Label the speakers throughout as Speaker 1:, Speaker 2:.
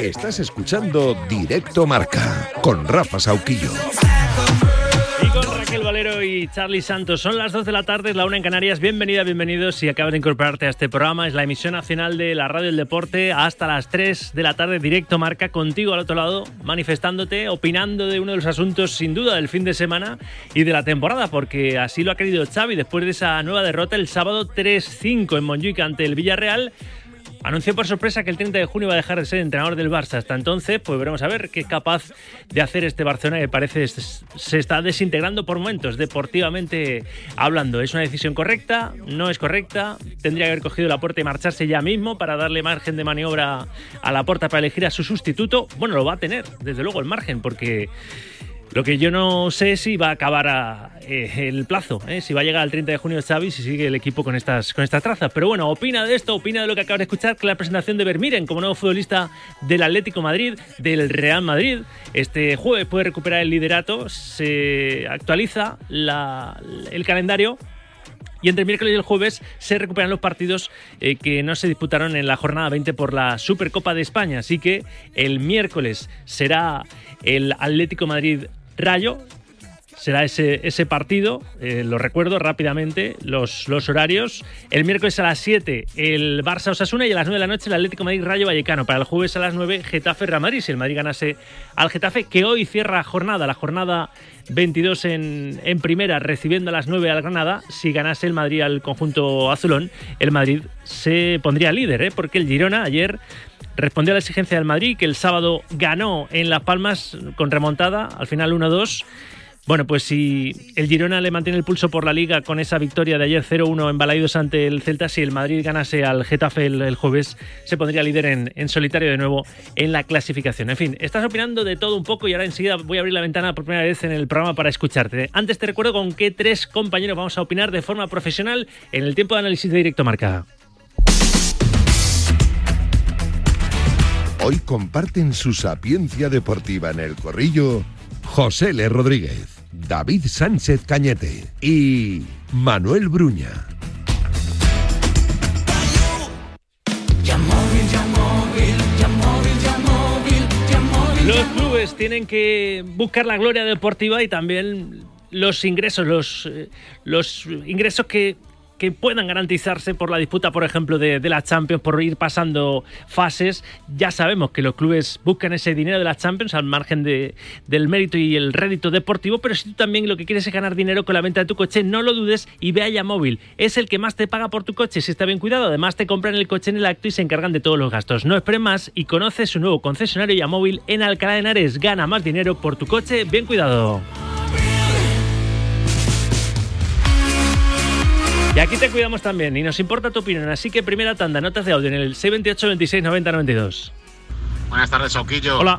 Speaker 1: Estás escuchando Directo Marca con Rafa Sauquillo.
Speaker 2: Y con Raquel Valero y Charlie Santos. Son las 2 de la tarde, la una en Canarias. Bienvenida, bienvenidos. Si acabas de incorporarte a este programa, es la emisión nacional de la radio del deporte hasta las 3 de la tarde, directo marca contigo al otro lado, manifestándote, opinando de uno de los asuntos sin duda del fin de semana y de la temporada, porque así lo ha querido Xavi después de esa nueva derrota el sábado 3-5 en Montjuic ante el Villarreal. Anunció por sorpresa que el 30 de junio va a dejar de ser entrenador del Barça. Hasta entonces, pues veremos a ver qué es capaz de hacer este Barcelona que parece se está desintegrando por momentos, deportivamente hablando. ¿Es una decisión correcta? ¿No es correcta? ¿Tendría que haber cogido la puerta y marcharse ya mismo para darle margen de maniobra a la puerta para elegir a su sustituto? Bueno, lo va a tener, desde luego, el margen, porque lo que yo no sé es si va a acabar eh, el plazo, eh, si va a llegar al 30 de junio Xavi, si sigue el equipo con estas, con estas trazas. Pero bueno, opina de esto, opina de lo que acaba de escuchar, que la presentación de Vermiren como nuevo futbolista del Atlético Madrid, del Real Madrid. Este jueves puede recuperar el liderato, se actualiza el calendario y entre el miércoles y el jueves se recuperan los partidos eh, que no se disputaron en la jornada 20 por la Supercopa de España. Así que el miércoles será el Atlético Madrid Rayo. Será ese, ese partido, eh, lo recuerdo rápidamente, los, los horarios. El miércoles a las 7 el Barça Osasuna y a las 9 de la noche el Atlético Madrid Rayo Vallecano. Para el jueves a las 9 Getafe Real. Si el Madrid ganase al Getafe, que hoy cierra jornada, la jornada 22 en, en primera, recibiendo a las 9 al Granada. Si ganase el Madrid al conjunto azulón, el Madrid se pondría líder, ¿eh? porque el Girona ayer respondió a la exigencia del Madrid, que el sábado ganó en Las Palmas con remontada, al final 1-2. Bueno, pues si el Girona le mantiene el pulso por la liga con esa victoria de ayer 0-1 en Balaidos ante el Celta, si el Madrid ganase al Getafe el, jueves, se pondría líder en, en, solitario de nuevo en la clasificación. En fin, estás opinando de todo un poco y ahora enseguida voy a abrir la ventana por primera vez en el programa para escucharte. Antes te recuerdo con qué tres compañeros vamos a opinar de forma profesional en el tiempo de análisis de directo marca.
Speaker 1: Hoy comparten su sapiencia deportiva en el corrillo José L. Rodríguez, David Sánchez Cañete y Manuel Bruña.
Speaker 2: Los clubes tienen que buscar la gloria deportiva y también los ingresos, los, eh, los ingresos que que puedan garantizarse por la disputa, por ejemplo, de, la Champions, por ir pasando fases. Ya sabemos que los clubes buscan ese dinero de la Champions al margen de, del mérito y el rédito deportivo, pero si tú también lo que quieres es ganar dinero con la venta de tu coche, no lo dudes y ve a Móvil. Es el que más te paga por tu coche si está bien cuidado. Además, te compran el coche en el acto y se encargan de todos los gastos. No esperes más y conoce su nuevo concesionario Yamóvil en Alcalá de Henares. Gana más dinero por tu coche bien cuidado. Y aquí te cuidamos también y nos importa tu opinión. Así que primera tanda, notas de audio en el 628 26 90 92.
Speaker 3: Buenas tardes, Sauquillo.
Speaker 2: Hola.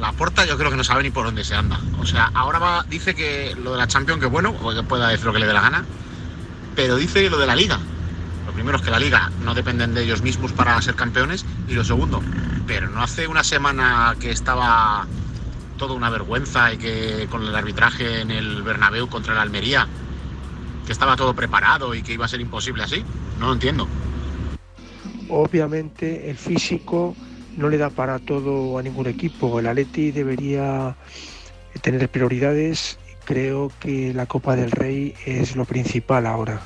Speaker 3: La puerta yo creo que no sabe ni por dónde se anda. O sea, ahora va, dice que lo de la Champions, que bueno, o que pueda decir lo que le dé la gana, pero dice lo de la Liga. Lo primero es que la Liga no dependen de ellos mismos para ser campeones y lo segundo, pero no hace una semana que estaba todo una vergüenza y que con el arbitraje en el Bernabéu contra el Almería que estaba todo preparado y que iba a ser imposible así. No lo entiendo.
Speaker 4: Obviamente el físico no le da para todo a ningún equipo. El Atleti debería tener prioridades. Creo que la Copa del Rey es lo principal ahora.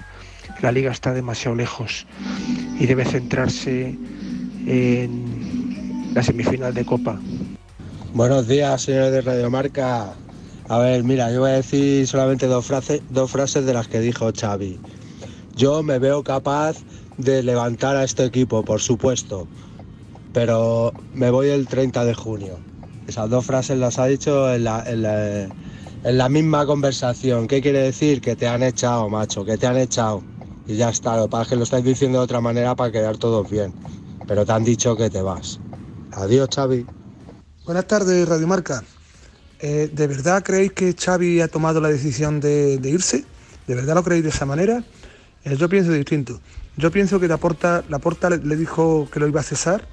Speaker 4: La liga está demasiado lejos y debe centrarse en la semifinal de Copa.
Speaker 5: Buenos días, señores de Radiomarca. A ver, mira, yo voy a decir solamente dos frases, dos frases de las que dijo Xavi. Yo me veo capaz de levantar a este equipo, por supuesto, pero me voy el 30 de junio. Esas dos frases las ha dicho en la, en la, misma conversación. ¿Qué quiere decir? Que te han echado, macho, que te han echado. Y ya está, lo que que lo estáis diciendo de otra manera para quedar todos bien. Pero te han dicho que te vas. Adiós, Xavi.
Speaker 6: Buenas tardes, Radio Marca. Eh, ¿De verdad creéis que Xavi ha tomado la decisión de, irse? ¿De verdad lo creéis de esa manera? Eh, yo pienso distinto. Yo pienso que Laporta, Laporta le, dijo que lo iba a cesar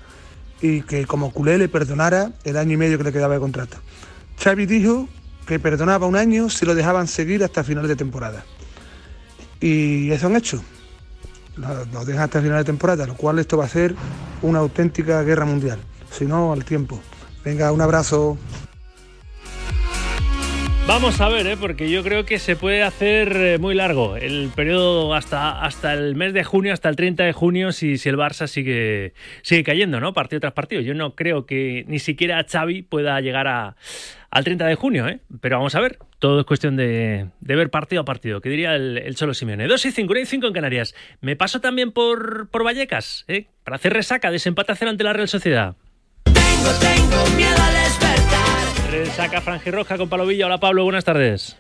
Speaker 6: y que como culé le perdonara el año y medio que le quedaba de contrato. Xavi dijo que perdonaba un año si lo dejaban seguir hasta final de temporada. Y eso han hecho. Lo, dejan hasta final de temporada, lo cual esto va a ser una auténtica guerra mundial. Si no, al tiempo. Venga, un abrazo.
Speaker 2: Vamos a ver, ¿eh? porque yo creo que se puede hacer eh, muy largo el periodo hasta, hasta el mes de junio, hasta el 30 de junio, si, si el Barça sigue, sigue cayendo, ¿no? Partido tras partido. Yo no creo que ni siquiera Xavi pueda llegar a, al 30 de junio, ¿eh? Pero vamos a ver, todo es cuestión de, ver partido a partido, que diría el, el Cholo Simeone. 2 y 5, 1 y 5 en Canarias. Me paso también por, por Vallecas, ¿eh? Para hacer resaca, desempate hacer ante la Real Sociedad. Tengo, tengo miedo al despertar. Resaca Roja con Palovilla. Hola Pablo, buenas tardes.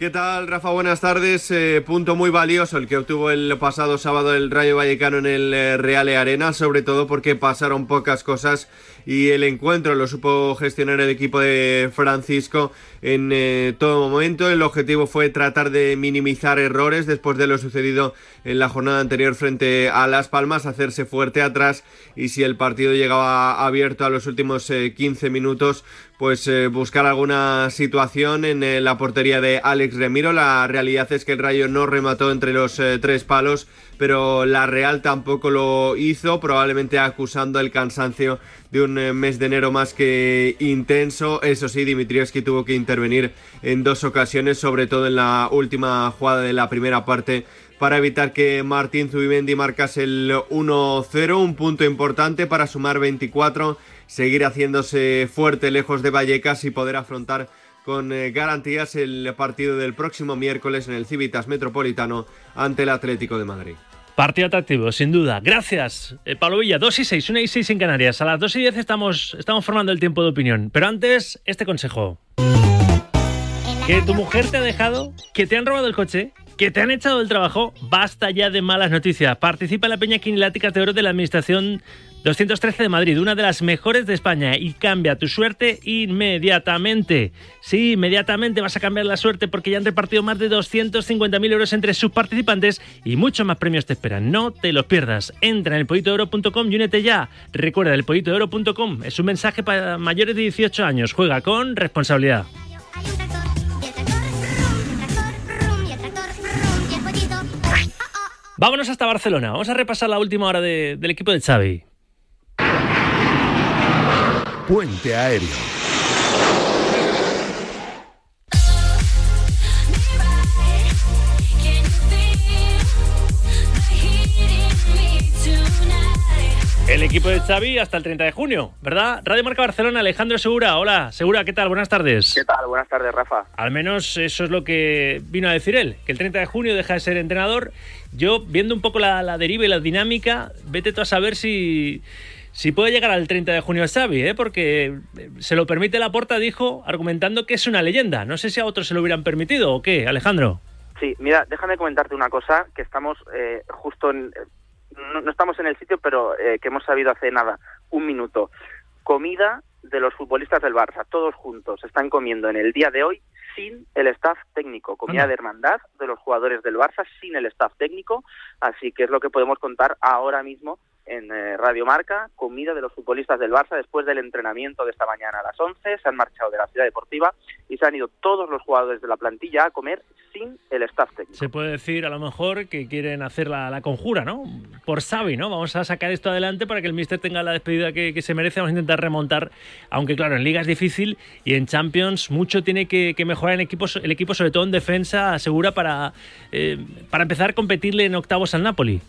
Speaker 7: ¿Qué tal, Rafa? Buenas tardes. Eh, punto muy valioso el que obtuvo el pasado sábado el Rayo Vallecano en el eh, Reale Arena, sobre todo porque pasaron pocas cosas y el encuentro lo supo gestionar el equipo de Francisco en eh, todo momento. El objetivo fue tratar de minimizar errores después de lo sucedido en la jornada anterior frente a Las Palmas, hacerse fuerte atrás y si el partido llegaba abierto a los últimos 15 eh, minutos, pues eh, buscar alguna situación en la portería de Alex Remiro. La realidad es que el Rayo no remató entre los tres palos pero la Real tampoco lo hizo, probablemente acusando el cansancio de un eh, mes de enero más que intenso. Eso sí, Dimitrievski tuvo que intervenir en dos ocasiones, sobre todo en la última jugada de la primera parte para evitar que Martín Zubimendi marcase el 1-0, un punto importante para sumar 24, seguir haciéndose fuerte lejos de Vallecas y poder afrontar con eh, garantías el partido del próximo miércoles en el Civitas Metropolitano ante el Atlético de Madrid.
Speaker 2: Partido atractivo, sin duda. Gracias, eh, Pablo Villa. 2 y 6, 1 y 6 en Canarias. A las 2 y 10 estamos, estamos formando el tiempo de opinión. Pero antes, este consejo. Que tu mujer te ha dejado, que te han robado el coche, que te han echado del trabajo, basta ya de malas noticias. Participa en la Peña Quinilática de Oro de la Administración 213 de Madrid, una de las mejores de España y cambia tu suerte inmediatamente. Sí, inmediatamente vas a cambiar la suerte porque ya han repartido más de 250.000 euros entre sus participantes y muchos más premios te esperan. No te los pierdas. Entra en elpollitodeoro.com y únete ya. Recuerda, elpollitodeoro.com es un mensaje para mayores de 18 años. Juega con responsabilidad. Vámonos hasta Barcelona. Vamos a repasar la última hora del equipo de Xavi.
Speaker 1: Puente Aéreo.
Speaker 2: El equipo de Xavi hasta el 30 de junio, ¿verdad? Radio Marca Barcelona, Alejandro Segura. Hola, Segura, ¿qué tal? Buenas tardes.
Speaker 8: ¿Qué tal? Buenas tardes, Rafa.
Speaker 2: Al menos eso es lo que vino a decir él, que el 30 de junio deja de ser entrenador. Yo, viendo un poco la, deriva y la dinámica, vete tú a saber si, si puede llegar al 30 de junio Xavi, ¿eh? porque se lo permite la porta, dijo, argumentando que es una leyenda. No sé si a otros se lo hubieran permitido o qué, Alejandro.
Speaker 8: Sí, mira, déjame comentarte una cosa, que estamos eh, justo en, no, estamos en el sitio, pero eh, que hemos sabido hace nada, un minuto. Comida de los futbolistas del Barça, todos juntos, están comiendo en el día de hoy sin el staff técnico, comida de hermandad de los jugadores del Barça sin el staff técnico, así que es lo que podemos contar ahora mismo en eh, Radio Marca, comida de los futbolistas del Barça después del entrenamiento de esta mañana a las 11, se han marchado de la ciudad deportiva y se han ido todos los jugadores de la plantilla a comer sin el staff técnico.
Speaker 2: Se puede decir a lo mejor que quieren hacer la, conjura, ¿no? Por Xavi, ¿no? Vamos a sacar esto adelante para que el Mister tenga la despedida que, se merece, vamos a intentar remontar, aunque claro, en Liga es difícil y en Champions mucho tiene que, mejorar el equipo, el equipo, sobre todo en defensa, asegura para, eh, para empezar a competirle en octavos al Napoli.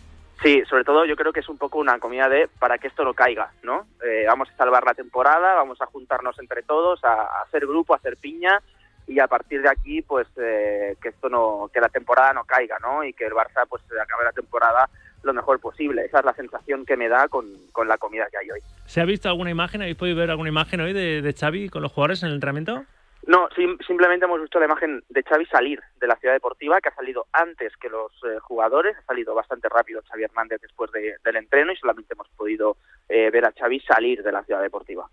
Speaker 8: Sí, sobre todo yo creo que es un poco una comida de para que esto no caiga, ¿no? Eh, vamos a salvar la temporada, vamos a juntarnos entre todos, a, hacer grupo, a hacer piña y a partir de aquí, pues eh, que esto no, que la temporada no caiga, ¿no? Y que el Barça pues acabe la temporada lo mejor posible. Esa es la sensación que me da con, con la comida que hay hoy.
Speaker 2: ¿Se ha visto alguna imagen? ¿Habéis podido ver alguna imagen hoy de, de Xavi con los jugadores en el entrenamiento?
Speaker 8: No, simplemente hemos visto la imagen de Xavi salir de la ciudad deportiva, que ha salido antes que los eh, jugadores, ha salido bastante rápido Xavi Hernández después del entreno y solamente hemos podido eh, ver a Xavi salir de la ciudad deportiva.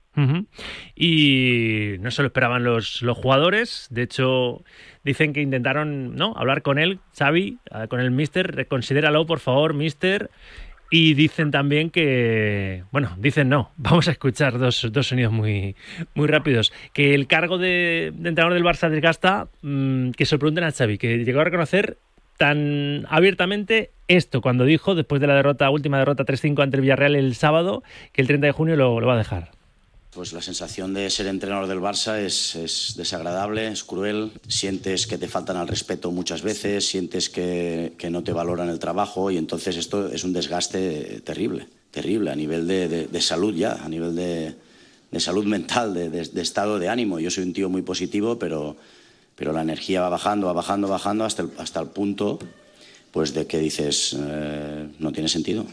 Speaker 2: Y no se lo esperaban los, los jugadores, de hecho dicen que intentaron ¿no? hablar con él, Xavi, eh, con el mister, reconsidéralo por favor, mister, y dicen también que, bueno, dicen no, vamos a escuchar dos, dos sonidos muy, muy rápidos, que el cargo de, entrenador del Barça desgasta, mm, que se lo pregunten a Xavi, que llegó a reconocer tan abiertamente esto cuando dijo, después de la derrota, última derrota 3-5 ante el Villarreal el sábado, que el 30 de junio lo, va a dejar.
Speaker 9: Pues la sensación de ser entrenador del Barça es, desagradable, es cruel. Sientes que te faltan al respeto muchas veces, sientes que, no te valoran el trabajo y entonces esto es un desgaste terrible, terrible a nivel de, salud ya, a nivel de, salud mental, de, estado de ánimo. Yo soy un tío muy positivo, pero, pero la energía va bajando, va bajando, bajando hasta el, hasta el punto pues de que dices, eh, no tiene sentido.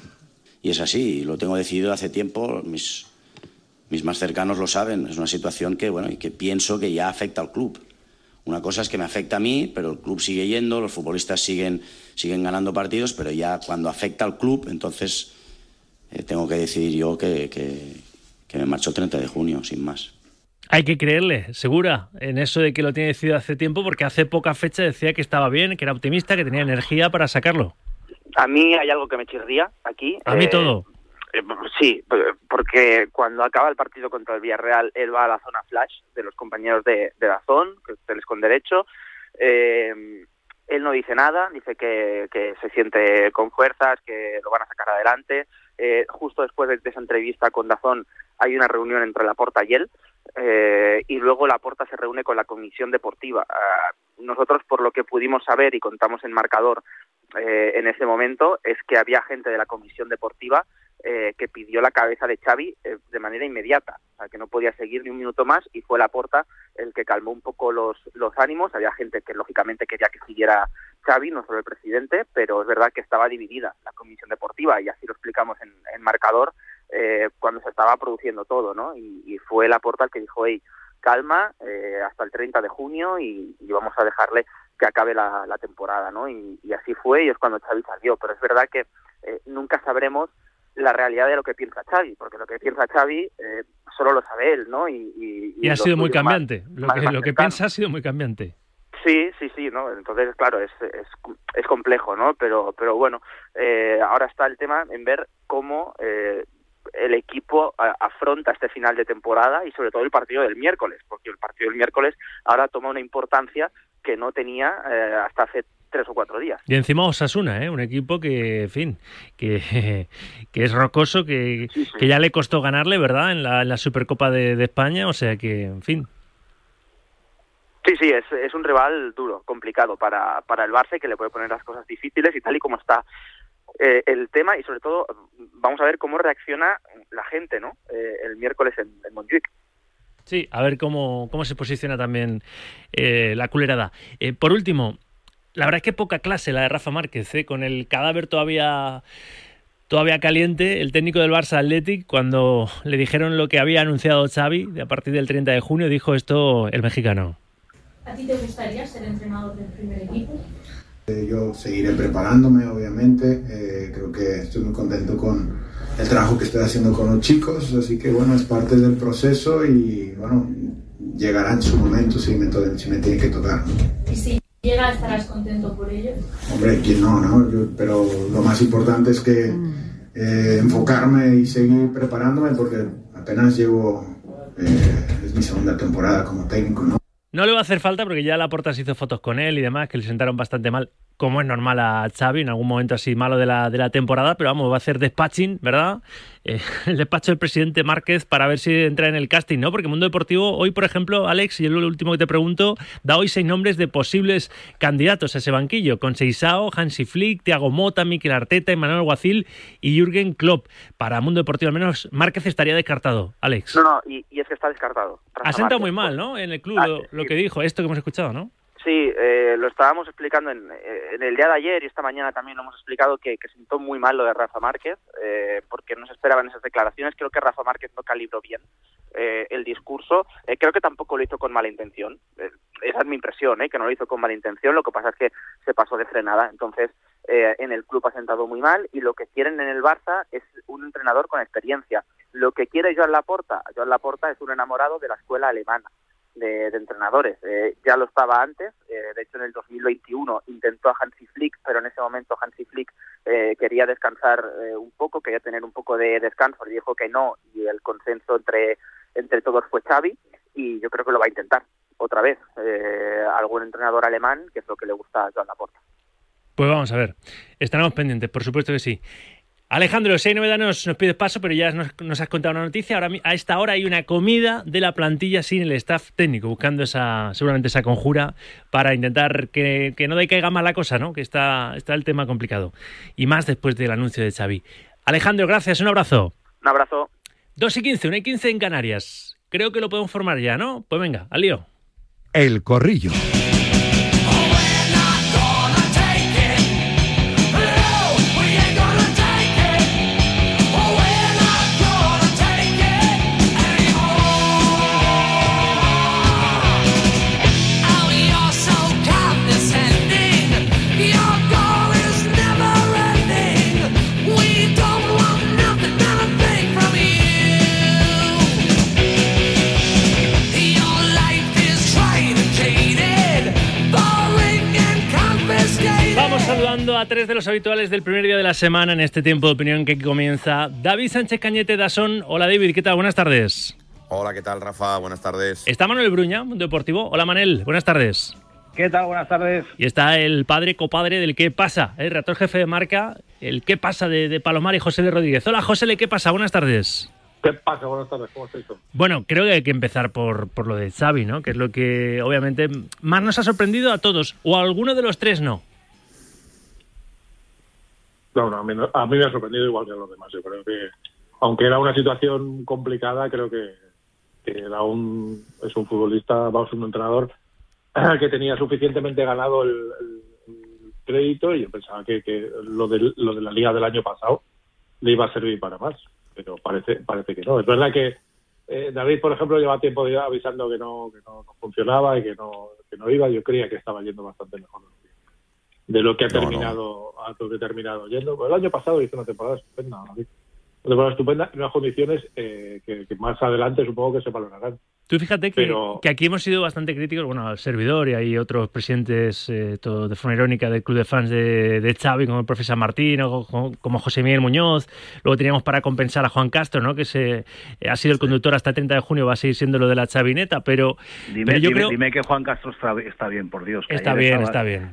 Speaker 9: Y es así, lo tengo decidido hace tiempo, mis, mis más cercanos lo saben, es una situación que, bueno, y que pienso que ya afecta al club. Una cosa es que me afecta a mí, pero el club sigue yendo, los futbolistas siguen, siguen ganando partidos, pero ya cuando afecta al club, entonces eh, tengo que decidir yo que, que, que me marcho el 30 de junio, sin más.
Speaker 2: Hay que creerle, segura, en eso de que lo tiene decidido hace tiempo, porque hace poca fecha decía que estaba bien, que era optimista, que tenía energía para sacarlo.
Speaker 8: A mí hay algo que me chirría aquí.
Speaker 2: A mí eh, todo.
Speaker 8: Eh, sí, porque cuando acaba el partido contra el Villarreal, él va a la zona flash de los compañeros de, de Dazón, que tenéis con derecho. Eh, él no dice nada, dice que, se siente con fuerzas, que lo van a sacar adelante. justo después de, esa entrevista con Dazón hay una reunión entre la Porta y él, eh, y luego la Porta se reúne con la comisión deportiva. Ah, nosotros, por lo que pudimos saber y contamos en marcador eh, en ese momento, es que había gente de la comisión deportiva eh, que pidió la cabeza de Xavi de manera inmediata, o sea, que no podía seguir ni un minuto más y fue la Porta el que calmó un poco los, los ánimos. Había gente que lógicamente quería que siguiera Xavi, no solo el presidente, pero es verdad que estaba dividida la comisión deportiva y así lo explicamos en, en marcador eh, cuando se estaba produciendo todo, ¿no? Y, fue la porta el que dijo, hey, calma, eh, hasta el 30 de junio y, vamos a dejarle que acabe la, temporada, ¿no? Y, así fue y es cuando Xavi salió. Pero es verdad que eh, nunca sabremos la realidad de lo que piensa Xavi, porque lo que piensa Xavi eh, solo lo sabe él, ¿no?
Speaker 2: Y, ha sido muy cambiante. lo, que, lo que piensa ha sido muy cambiante.
Speaker 8: Sí, sí, sí, ¿no? Entonces, claro, es, es, es complejo, ¿no? Pero, pero bueno, ahora está el tema en ver cómo eh, el equipo afronta este final de temporada y sobre todo el partido del miércoles, porque el partido del miércoles ahora toma una importancia que no tenía eh, hasta hace tres o cuatro días.
Speaker 2: Y encima Osasuna, ¿eh? un equipo que, en fin, que, que es rocoso, que, que, ya le costó ganarle, ¿verdad?, en la, Supercopa de, España, o sea que, en fin.
Speaker 8: Sí, sí, es, es un rival duro, complicado para, para el Barça que le puede poner las cosas difíciles y tal y como está eh, el tema y sobre todo vamos a ver cómo reacciona la gente ¿no? Eh, el miércoles en, en, Montjuic.
Speaker 2: Sí, a ver cómo, cómo se posiciona también eh, la culerada. por último, la verdad es que poca clase la de Rafa Márquez, con el cadáver todavía todavía caliente, el técnico del Barça Athletic, cuando le dijeron lo que había anunciado Xavi de a partir del 30 de junio, dijo esto el mexicano.
Speaker 10: ¿A ti te gustaría ser entrenador del primer equipo?
Speaker 11: Eh, yo seguiré preparándome, obviamente. Eh, creo que estoy muy contento con el trabajo que estoy haciendo con los chicos, así que bueno, es parte del proceso y bueno, llegará en su momento si me, si me tiene que tocar.
Speaker 10: ¿Y si llega, estarás contento por ello?
Speaker 11: Hombre, quién no, ¿no? pero lo más importante es que eh, enfocarme y seguir preparándome porque apenas llevo, es mi segunda temporada como técnico, ¿no?
Speaker 2: No le va a hacer falta porque ya la Porta se hizo fotos con él y demás, que le sentaron bastante mal como es normal a Xavi, en algún momento así malo de la, de la temporada, pero vamos, va a hacer despaching, ¿verdad? Eh, el despacho del presidente Márquez para ver si entra en el casting, ¿no? Porque Mundo Deportivo, hoy, por ejemplo, Alex, y es lo último que te pregunto, da hoy seis nombres de posibles candidatos a ese banquillo, con Seisao, Hansi Flick, Thiago Mota, Mikel Arteta, Emmanuel Guacil y Jürgen Klopp. Para Mundo Deportivo, al menos, Márquez estaría descartado, Alex.
Speaker 8: No, no, y, es que está descartado.
Speaker 2: ha sentado muy mal, ¿no? En el club, ah, lo que dijo, esto que hemos escuchado, ¿no?
Speaker 8: Sí, eh, lo estábamos explicando en, en, el día de ayer y esta mañana también lo hemos explicado que, que muy mal lo de Rafa Márquez eh, porque no se esperaban esas declaraciones. Creo que Rafa Márquez no calibró bien eh, el discurso. Eh, creo que tampoco lo hizo con mala intención. Eh, esa es mi impresión, que no lo hizo con mala intención. Lo que pasa es que se pasó de frenada. Entonces, en el club ha sentado muy mal y lo que quieren en el Barça es un entrenador con experiencia. Lo que quiere Joan Laporta, Joan Laporta es un enamorado de la escuela alemana de, entrenadores. Eh, ya lo estaba antes, eh, de hecho en el 2021 intentó a Hansi Flick, pero en ese momento Hansi Flick eh, quería descansar un poco, quería tener un poco de descanso, le dijo que no y el consenso entre, entre todos fue Xavi y yo creo que lo va a intentar otra vez algún entrenador alemán, que es lo que le gusta a Joan Laporta.
Speaker 2: Pues vamos a ver. Estaremos pendientes, por supuesto que sí. Alejandro, si hay novedad nos, nos pides paso, pero ya nos, has contado una noticia. Ahora a esta hora hay una comida de la plantilla sin el staff técnico, buscando esa, seguramente esa conjura para intentar que, que no decaiga más la cosa, ¿no? Que está, está el tema complicado. Y más después del anuncio de Xavi. Alejandro, gracias, un abrazo.
Speaker 8: Un abrazo.
Speaker 2: 2 y 15, 1 y 15 en Canarias. Creo que lo podemos formar ya, ¿no? Pues venga, al lío.
Speaker 1: El corrillo.
Speaker 2: A tres de los habituales del primer día de la semana en este tiempo de opinión que comienza. David Sánchez Cañete Dasón. Hola David, ¿qué tal? Buenas tardes.
Speaker 12: Hola, ¿qué tal Rafa? Buenas tardes.
Speaker 2: Está Manuel Bruña, Deportivo. Hola Manel, buenas tardes.
Speaker 13: ¿Qué tal? Buenas tardes.
Speaker 2: Y está el padre copadre del qué pasa, el redactor jefe de marca, el qué pasa de, Palomar y José de Rodríguez. Hola José, ¿qué pasa? Buenas tardes.
Speaker 13: ¿Qué pasa? Buenas tardes, ¿cómo estás?
Speaker 2: Bueno, creo que hay que empezar por, por lo de Xavi, ¿no? Que es lo que obviamente más nos ha sorprendido a todos, o a alguno de los tres no.
Speaker 13: No, a, mí, me ha sorprendido igual que a los demás. Yo creo que, aunque era una situación complicada, creo que, era un, es un futbolista, vamos, un entrenador que tenía suficientemente ganado el, crédito y yo pensaba que, lo, de, lo de la liga del año pasado le iba a servir para más, pero parece parece que no. Es verdad que eh, David, por ejemplo, lleva tiempo avisando que no, que no, funcionaba y que no iba. Yo creía que estaba yendo bastante mejor de lo que ha terminado, a lo que ha terminado yendo. Pues el año pasado hizo una temporada estupenda, una temporada estupenda en unas condiciones eh, que, más adelante supongo que se valorarán.
Speaker 2: Tú fíjate que, que, aquí hemos sido bastante críticos, bueno, al servidor y hay otros presidentes eh, todo de forma irónica del club de fans de, de Xavi, como el profesor Martín o como, José Miguel Muñoz. Luego teníamos para compensar a Juan Castro, ¿no? que se, eh, ha sido el conductor hasta el 30 de junio, va a seguir siendo lo de la chavineta, pero,
Speaker 14: dime,
Speaker 2: yo
Speaker 14: creo... Dime que Juan Castro está, bien, por Dios.
Speaker 2: está bien, está bien.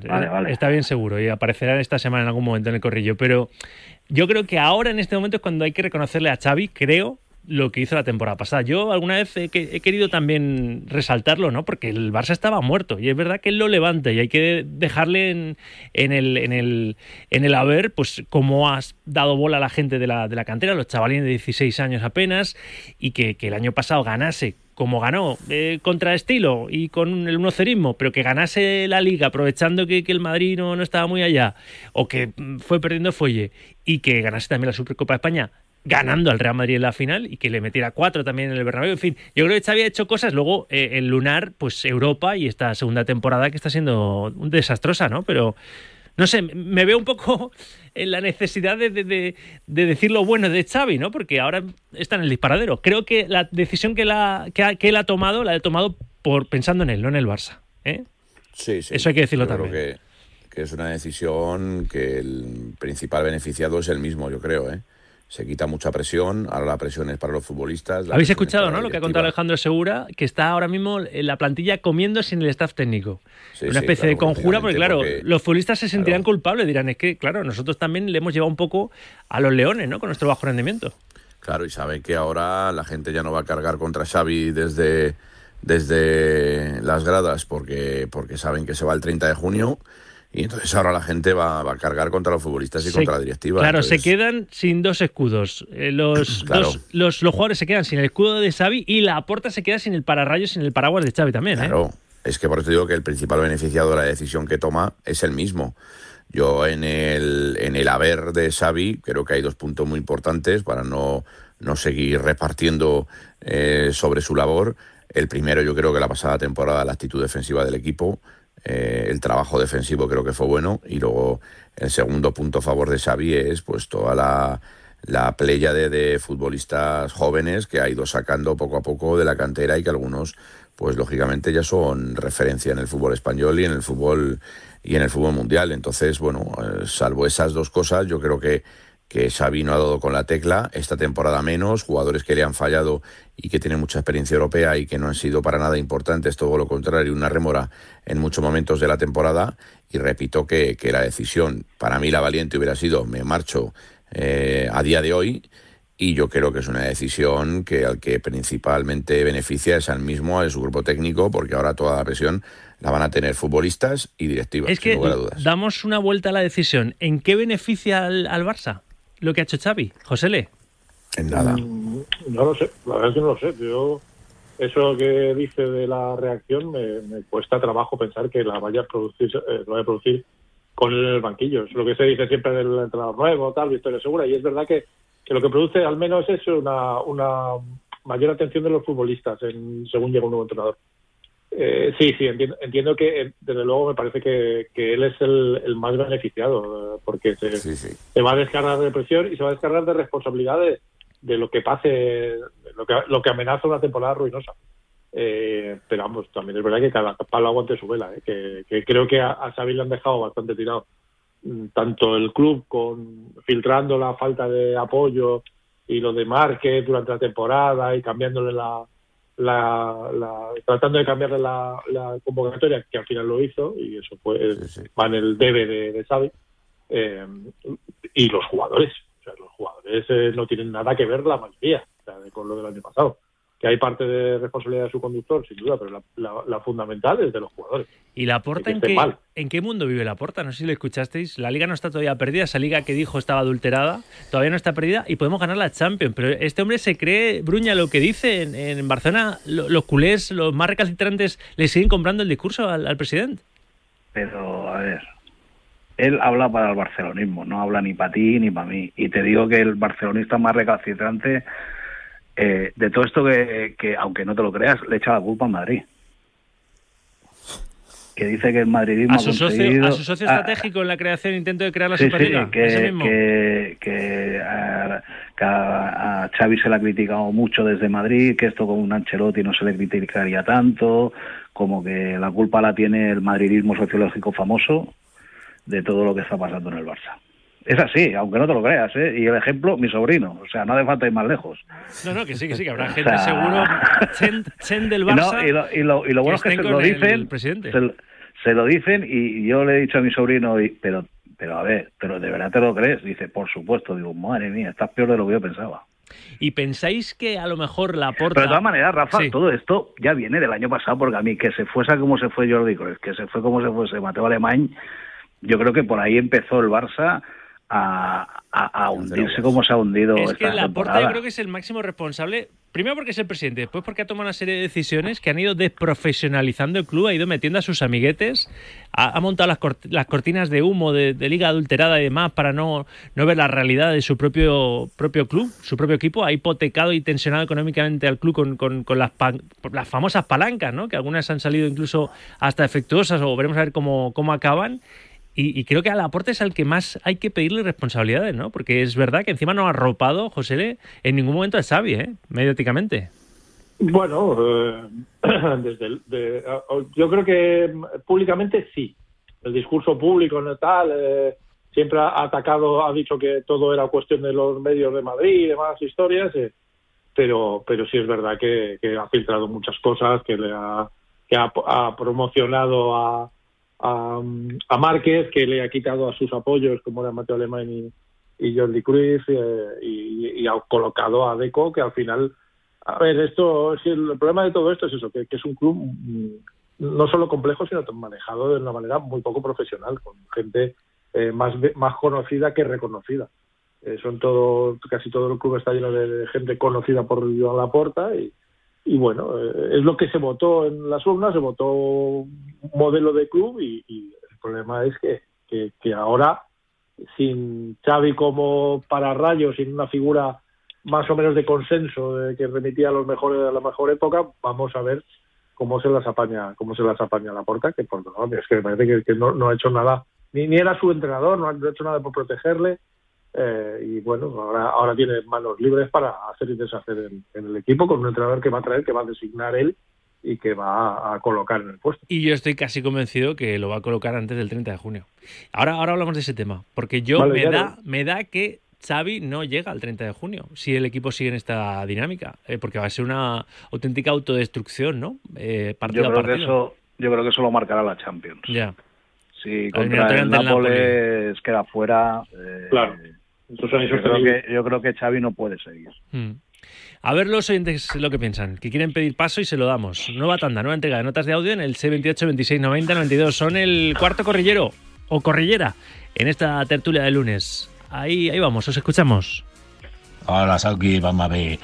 Speaker 2: Está bien seguro y aparecerá esta semana en algún momento en el corrillo, pero yo creo que ahora en este momento es cuando hay que reconocerle a Xavi, creo, lo que hizo la temporada pasada. Yo alguna vez he, querido también resaltarlo, ¿no? Porque el Barça estaba muerto y es verdad que él lo levanta y hay que dejarle en, el, en, el, en el haber, pues cómo has dado bola a la gente de la, de la cantera, los chavalines de 16 años apenas, y que, el año pasado ganase como ganó, eh, contra estilo y con el unocerismo, pero que ganase la liga aprovechando que, el Madrid no, no, estaba muy allá, o que mm, fue perdiendo fuelle, y que ganase también la Supercopa de España, ganando al Real Madrid en la final y que le metiera cuatro también en el Bernabéu. En fin, yo creo que Xavi ha hecho cosas. Luego eh, el Lunar, pues Europa y esta segunda temporada que está siendo desastrosa, ¿no? Pero no sé, me veo un poco en la necesidad de, de, decir lo bueno de Xavi, ¿no? Porque ahora está en el disparadero. Creo que la decisión que, la, que, él ha tomado, la ha tomado por pensando en él, no en el Barça. ¿eh?
Speaker 12: Sí, sí.
Speaker 2: Eso hay que decirlo también.
Speaker 12: Creo que, que es una decisión que el principal beneficiado es el mismo, yo creo, ¿eh? Se quita mucha presión, ahora la presión es para los futbolistas.
Speaker 2: Habéis escuchado, ¿no? Lo que ha contado Alejandro Segura, que está ahora mismo en la plantilla comiendo sin el staff técnico. Una especie de conjura, porque claro, los futbolistas se sentirán culpables, dirán, es que, claro, nosotros también le hemos llevado un poco a los leones, ¿no? Con nuestro bajo rendimiento.
Speaker 12: Claro, y saben que ahora la gente ya no va a cargar contra Xavi desde, desde las gradas porque, porque saben que se va el 30 de junio y entonces ahora la gente va, a cargar contra los futbolistas y contra la directiva.
Speaker 2: Claro, se quedan sin dos escudos. Eh, los, los, jugadores se quedan sin el escudo de Xavi y la Porta se queda sin el pararrayos, sin el paraguas de Xavi también. ¿eh?
Speaker 12: Claro, es que por eso digo que el principal beneficiado de la decisión que toma es el mismo. Yo en el, en el haber de Xavi creo que hay dos puntos muy importantes para no, no seguir repartiendo eh, sobre su labor. El primero yo creo que la pasada temporada la actitud defensiva del equipo eh, el trabajo defensivo creo que fue bueno y luego el segundo punto a favor de Xavi es pues toda la, la playa de, futbolistas jóvenes que ha ido sacando poco a poco de la cantera y que algunos pues lógicamente ya son referencia en el fútbol español y en el fútbol y en el fútbol mundial. Entonces bueno eh, salvo esas dos cosas yo creo que que Xavi no ha dado con la tecla, esta temporada menos, jugadores que le han fallado y que tienen mucha experiencia europea y que no han sido para nada importantes, todo lo contrario, una remora en muchos momentos de la temporada. Y repito que, que la decisión, para mí la valiente hubiera sido, me marcho eh, a día de hoy, y yo creo que es una decisión que al que principalmente beneficia es al mismo, a su grupo técnico, porque ahora toda la presión la van a tener futbolistas y directivas,
Speaker 2: Es que
Speaker 12: sin lugar a dudas.
Speaker 2: damos una vuelta a la decisión. ¿En qué beneficia al, al Barça lo que ha hecho Xavi? José Le.
Speaker 12: En nada.
Speaker 13: Mm, No lo sé, la verdad es que no lo sé. Yo, eso que dice de la reacción me, me cuesta trabajo pensar que la vaya a producir, eh, lo vaya a producir con él en el banquillo. Es lo que se dice siempre del entrenador nuevo, tal, victoria segura. Y es verdad que, que lo que produce al menos es una, una mayor atención de los futbolistas en, según llega un nuevo entrenador. Eh, sí, sí, entiendo, entiendo que eh, desde luego me parece que, que él es el, el más beneficiado, eh, porque se, se va a descargar de presión y se va a descargar de responsabilidad de, de lo que pase, de lo que, lo que amenaza una temporada ruinosa. Eh, pero vamos, también es verdad que cada palo aguante su vela, eh, que, que creo que a, a Xavi le han dejado bastante tirado. Mm, Tanto el club con filtrando la falta de apoyo y lo de Márquez durante la temporada y cambiándole la, la, la- tratando de cambiarle la, la convocatoria, que al final lo hizo, y eso fue, va en el debe de, de Xavi, eh, y los jugadores. O sea, los jugadores eh, no tienen nada que ver la mayoría o sea, de- con lo del año pasado. Que hay parte de responsabilidad de su conductor, sin duda, pero la, la- la fundamental es de los jugadores.
Speaker 2: ¿Y la Porta
Speaker 13: Que
Speaker 2: en qué,
Speaker 13: mal.
Speaker 2: en qué mundo vive la Porta? No sé si lo escuchasteis. La liga no está todavía perdida. Esa liga que dijo estaba adulterada todavía no está perdida y podemos ganar la Champions. Pero este hombre se cree, Bruña, lo que dice en, en Barcelona. lo- los culés, los más recalcitrantes, le siguen comprando el discurso al, al presidente.
Speaker 14: Pero, a ver, él habla para el barcelonismo, no habla ni para ti ni para mí. Y te digo que el barcelonista más recalcitrante eh, de todo esto que, que, aunque no te lo creas, le echa la culpa a Madrid. Que dice que el madridismo
Speaker 2: A
Speaker 14: ha
Speaker 2: su, socio,
Speaker 14: conseguido-
Speaker 2: a su socio estratégico en la creación intento de crear la
Speaker 14: Sí,
Speaker 2: Superliga.
Speaker 14: que, que, que a, que a Xavi se le ha criticado mucho desde Madrid, que esto con un Ancelotti no se le criticaría tanto, como que la culpa la tiene el madridismo sociológico famoso de todo lo que está pasando en el Barça. Es así, aunque no te lo creas, ¿eh? Y el ejemplo, mi sobrino. O sea, no hace falta ir más lejos.
Speaker 2: No, no, que sí, que sí, que habrá
Speaker 14: O
Speaker 2: gente
Speaker 14: sea-
Speaker 2: seguro. Chen, Chen del
Speaker 14: no,
Speaker 2: Barça.
Speaker 14: y, lo, y, lo, y lo bueno es que se lo
Speaker 2: con el
Speaker 14: dicen,
Speaker 2: presidente.
Speaker 14: se, lo- se lo dicen y yo le he dicho a mi sobrino, y- pero pero a ver, pero de verdad te lo crees, dice, por supuesto, digo, madre mía, estás peor de lo que yo pensaba.
Speaker 2: ¿Y pensáis que a lo mejor la Porta.
Speaker 14: Pero de todas maneras, Rafa,
Speaker 2: Sí.
Speaker 14: todo esto ya viene del año pasado, porque a mí que se fuese como se fue Jordi Cruyff, que se fue como se fuese Mateo Alemán, yo creo que por ahí empezó el Barça a, a, a hundirse como se ha hundido
Speaker 2: Es que
Speaker 14: esta
Speaker 2: la Porta
Speaker 14: temporada.
Speaker 2: yo creo que es el máximo responsable, primero porque es el presidente, después porque ha tomado una serie de decisiones que han ido desprofesionalizando el club, ha ido metiendo a sus amiguetes, ha, ha montado las, cort- las cortinas de humo de, de liga adulterada y demás para no, no ver la realidad de su propio, propio club, su propio equipo, ha hipotecado y tensionado económicamente al club con, con- con las, las famosas palancas, ¿no? que algunas han salido incluso hasta defectuosas o veremos a ver cómo, cómo acaban. Y, creo que a Laporte es al que más hay que pedirle responsabilidades, ¿no? Porque es verdad que encima no ha arropado, José, Le, en ningún momento a Xavi, ¿eh? Mediáticamente.
Speaker 13: Bueno, eh, desde el- de- yo creo que mm, públicamente sí. El discurso público no tal, eh, siempre ha atacado, ha dicho que todo era cuestión de los medios de Madrid y demás historias, eh, pero pero sí es verdad que, ha filtrado muchas cosas, que le ha, que ha promocionado a, a, a Márquez, que le ha quitado a sus apoyos como era Mateo Alemán y, y Jordi Cruyff, eh, y, ha colocado a Deco, que al final a ver, esto, sí, el problema de todo esto es eso, que, es un club mm, no solo complejo, sino manejado de una manera muy poco profesional, con gente eh, más, más conocida que reconocida. Eh, son todo, casi todo el club está lleno de gente conocida por Joan Laporta y, y bueno, eh, es lo que se votó en las urnas, se votó modelo de club y, el problema es que, que, ahora sin Xavi como pararrayos, sin una figura más o menos de consenso de que remitía a los mejores a la mejor época, vamos a ver cómo se las apaña, cómo se las apaña la porta, que por no, es que me parece que, que no, no ha hecho nada, ni, ni era su entrenador, no ha hecho nada por protegerle, eh, y bueno, ahora, ahora tiene manos libres para hacer y deshacer en, en el equipo con un entrenador que va a traer, que va a designar él y que va a, a colocar en el puesto.
Speaker 2: Y yo estoy casi convencido que lo va a colocar antes del 30 de junio. Ahora, ahora hablamos de ese tema, porque yo
Speaker 13: Vale,
Speaker 2: me, da, me da que Xavi no llega al 30 de junio, si el equipo sigue en esta dinámica, eh, porque va a ser una auténtica autodestrucción, ¿no? Eh, partido
Speaker 14: yo
Speaker 2: a
Speaker 14: creo que eso yo creo que eso lo marcará la Champions.
Speaker 2: Ya.
Speaker 14: Si contra el Nápoles queda fuera, eh,
Speaker 13: Claro.
Speaker 14: Yo creo que yo creo que Xavi no puede seguir.
Speaker 2: Mm. A ver los oyentes lo que piensan, que quieren pedir paso y se lo damos. Nueva tanda, nueva entrega de notas de audio en el C28 26 90 92. Son el cuarto corrillero o corrillera en esta tertulia de lunes. Ahí, ahí vamos, os escuchamos.
Speaker 15: Hola, Sauki, vamos a ver.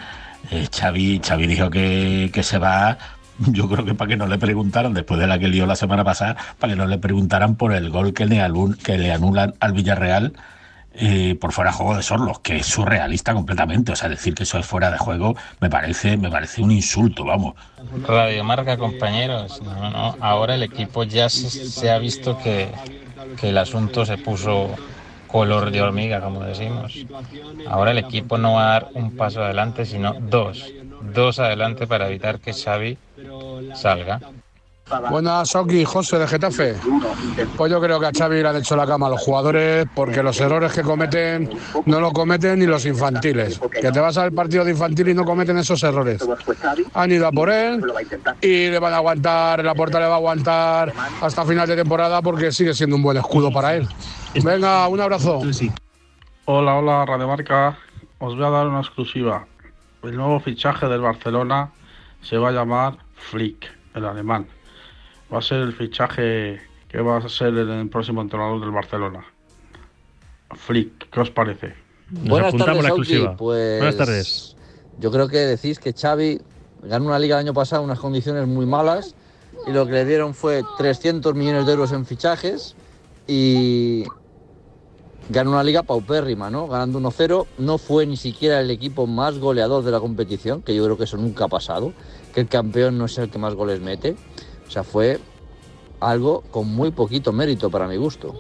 Speaker 15: Eh, Xavi, Xavi dijo que, que se va. Yo creo que para que no le preguntaran, después de la que lió la semana pasada, para que no le preguntaran por el gol que le, alun- que le anulan al Villarreal eh, por fuera de juego de Sorlos, que es surrealista completamente. O sea, decir que eso es fuera de juego me parece, me parece un insulto, vamos.
Speaker 16: Radio Marca, compañeros. No, no, ahora el equipo ya se, ha visto que el asunto se puso color de hormiga, como decimos. Ahora el equipo no va a dar un paso adelante, sino dos. Dos adelante para evitar que Xavi salga.
Speaker 6: Buenas, Soki, José de Getafe. Pues yo creo que a Xavi le han hecho la cama a los jugadores porque los errores que cometen no lo cometen ni los infantiles. Que te vas al partido de infantil y no cometen esos errores. Han ido a por él y le van a aguantar, la puerta le va a aguantar hasta final de temporada porque sigue siendo un buen escudo para él. Venga, un abrazo.
Speaker 17: Hola, hola, Radio Marca. Os voy a dar una exclusiva. El nuevo fichaje del Barcelona se va a llamar Flick, el alemán. Va a ser el fichaje que va a ser el, el próximo entrenador del Barcelona. Flick, ¿qué os parece?
Speaker 18: Buenas tardes. Pues Yo creo que decís que Xavi ganó una liga el año pasado en unas condiciones muy malas y lo que le dieron fue 300 millones de euros en fichajes y ganó una liga paupérrima, ¿no? Ganando 1-0. No fue ni siquiera el equipo más goleador de la competición, que yo creo que eso nunca ha pasado, que el campeón no es el que más goles mete. O sea, fue algo con muy poquito mérito para mi gusto.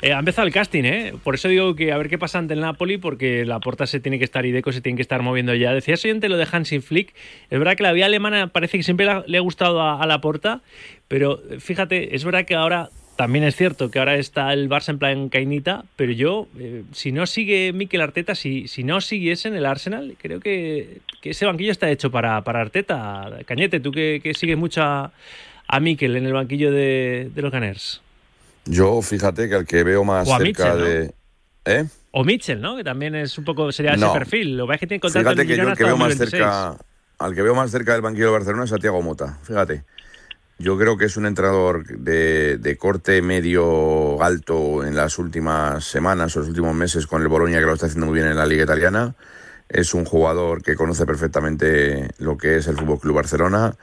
Speaker 2: Eh, ha empezado el casting, ¿eh? Por eso digo que a ver qué pasa ante el Napoli, porque la porta se tiene que estar y Deco se tiene que estar moviendo ya. Decía oyente lo de Hansi Flick. Es verdad que la vía alemana parece que siempre le ha gustado a, a la porta, pero fíjate, es verdad que ahora también es cierto que ahora está el Barça en plan cainita, pero yo, eh, si no sigue Mikel Arteta, si, si no siguiese en el Arsenal, creo que, que ese banquillo está hecho para, para Arteta. Cañete, tú que, que sigues mucho a, a Mikel en el banquillo de, de los Gunners.
Speaker 12: Yo, fíjate que al que veo más
Speaker 2: O a
Speaker 12: cerca
Speaker 2: Mitchell, ¿no?
Speaker 12: de. ¿Eh?
Speaker 2: O Mitchell, ¿no? Que también es un poco, sería
Speaker 12: No.
Speaker 2: ese perfil. Lo que es que tiene contrato
Speaker 12: Fíjate que yo el que veo más
Speaker 2: 2026.
Speaker 12: cerca, al que veo más cerca del banquillo de Barcelona es a Thiago Mota. Fíjate. Yo creo que es un entrenador de, de corte medio alto en las últimas semanas o los últimos meses con el Boloña que lo está haciendo muy bien en la liga italiana. Es un jugador que conoce perfectamente lo que es el Fútbol Club Barcelona.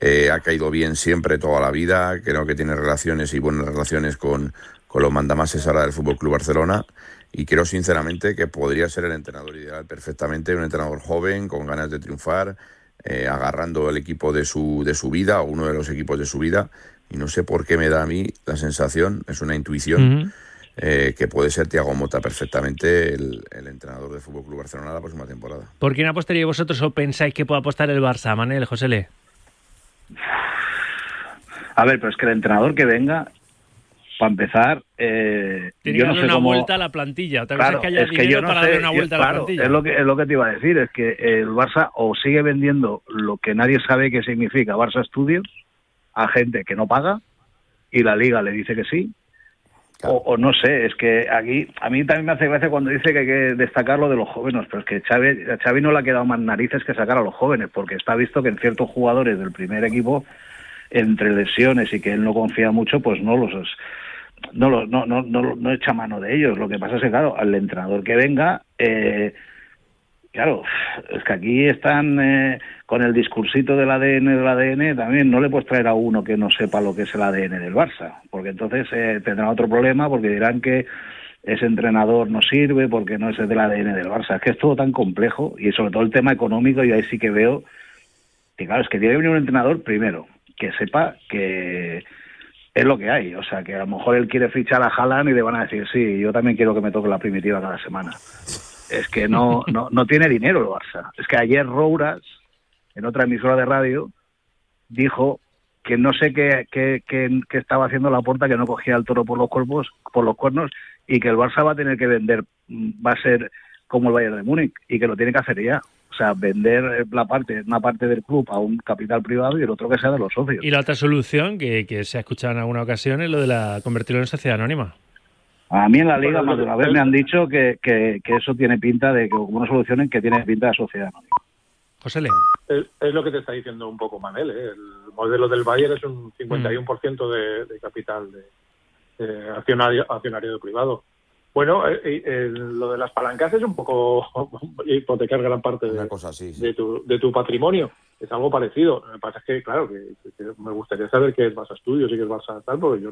Speaker 12: Eh, ha caído bien siempre toda la vida. Creo que tiene relaciones y buenas relaciones con, con los mandamases ahora del Fútbol Club Barcelona. Y creo sinceramente que podría ser el entrenador ideal perfectamente, un entrenador joven, con ganas de triunfar, eh, agarrando el equipo de su, de su vida o uno de los equipos de su vida. Y no sé por qué me da a mí la sensación, es una intuición, eh, que puede ser Thiago Mota perfectamente el, el entrenador del Fútbol Club Barcelona la próxima temporada.
Speaker 2: ¿Por quién apostaríais vosotros o pensáis que puede apostar el Barça, Manel, Josele?
Speaker 14: A ver, pero es que el entrenador que venga, para empezar, eh,
Speaker 2: Tiene
Speaker 14: yo
Speaker 2: que
Speaker 14: no
Speaker 2: darle
Speaker 14: sé
Speaker 2: una
Speaker 14: cómo...
Speaker 2: vuelta a la plantilla. Otra
Speaker 14: Claro,
Speaker 2: cosa es que haya
Speaker 14: es que
Speaker 2: dinero
Speaker 14: yo no
Speaker 2: para
Speaker 14: sé,
Speaker 2: darle una
Speaker 14: yo-
Speaker 2: vuelta a la
Speaker 14: claro,
Speaker 2: plantilla.
Speaker 14: es lo que es lo que te iba a decir, es que el Barça o sigue vendiendo lo que nadie sabe qué significa Barça Studios a gente que no paga y la liga le dice que sí. O, o no sé, es que aquí a mí también me hace gracia cuando dice que hay que destacar lo de los jóvenes, pero es que Xavi, a Xavi no le ha quedado más narices que sacar a los jóvenes, porque está visto que en ciertos jugadores del primer equipo, entre lesiones y que él no confía mucho, pues no los no, lo- no, no, no, no echa mano de ellos. Lo que pasa es que, claro, al entrenador que venga, eh, claro, es que aquí están eh, con el discursito del ADN del ADN, también no le puedes traer a uno que no sepa lo que es el ADN del Barça, porque entonces eh, tendrán otro problema, porque dirán que ese entrenador no sirve porque no es el del ADN del Barça. Es que es todo tan complejo y sobre todo el tema económico, y ahí sí que veo que, claro, es que tiene que venir un entrenador primero que sepa que es lo que hay. O sea, que a lo mejor él quiere fichar a Haaland y le van a decir, sí, yo también quiero que me toque la primitiva cada semana. Es que no, no, no tiene dinero el Barça. Es que ayer Rouras, en otra emisora de radio, dijo que no sé qué, qué, qué- qué estaba haciendo la puerta, que no cogía el toro por los cuerpos, por los cuernos, y que el Barça va a tener que vender, va a ser como el Bayern de Múnich y que lo tiene que hacer ya. O sea, vender la parte, una parte del club a un capital privado y el otro que sea de los socios.
Speaker 2: Y la otra solución que, que se ha escuchado en alguna ocasión es lo de la convertirlo en sociedad anónima.
Speaker 14: A mí en la liga más de una vez me han dicho que, que, eso tiene pinta de que como una solución en que tiene pinta de sociedad anónima.
Speaker 2: José León.
Speaker 13: Es, lo que te está diciendo un poco Manel. ¿eh? El modelo del Bayern es un 51% de, de capital de, accionario, accionario privado. Bueno, eh, eh, lo de las palancas es un poco hipotecar gran parte de,
Speaker 12: cosa
Speaker 13: de, tu, de tu patrimonio. Es algo parecido. Lo que pasa es que, claro, que, me gustaría saber qué es Barça Estudios y qué es Barça tal, porque yo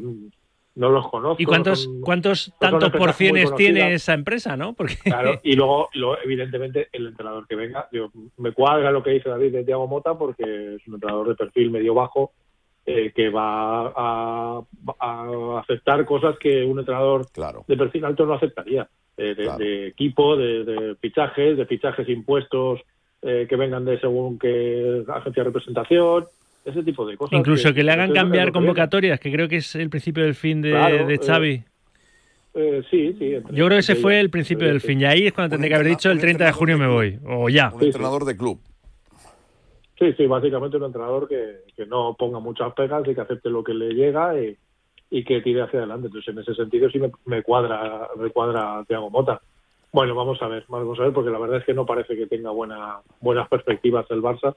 Speaker 13: no los conozco.
Speaker 2: ¿Y cuántos, cuántos tantos porciones tiene esa empresa, no?
Speaker 13: Porque... Claro, y luego, evidentemente, el entrenador que venga, me cuadra lo que dice David de Thiago Mota, porque es un entrenador de perfil medio bajo, eh, que va a, aceptar cosas que un entrenador de perfil alto no aceptaría. Eh, de, equipo, de, fichajes, de fichajes impuestos eh, que vengan de según qué agencia de representación, ese tipo de cosas.
Speaker 2: Incluso que, le hagan cambiar convocatorias, que creo que es el principio del fin de, de Xavi.
Speaker 13: sí, sí.
Speaker 2: Yo creo que ese fue el principio del fin. Y ahí es cuando tendría que haber dicho el 30 de junio me voy. O ya.
Speaker 12: Un entrenador de club.
Speaker 13: Sí, sí, básicamente un entrenador que, que, no ponga muchas pegas y que acepte lo que le llega y, y que tire hacia adelante. Entonces, en ese sentido sí me, cuadra me cuadra Thiago Mota. Bueno, vamos a ver, vamos a ver, porque la verdad es que no parece que tenga buena, buenas perspectivas el Barça,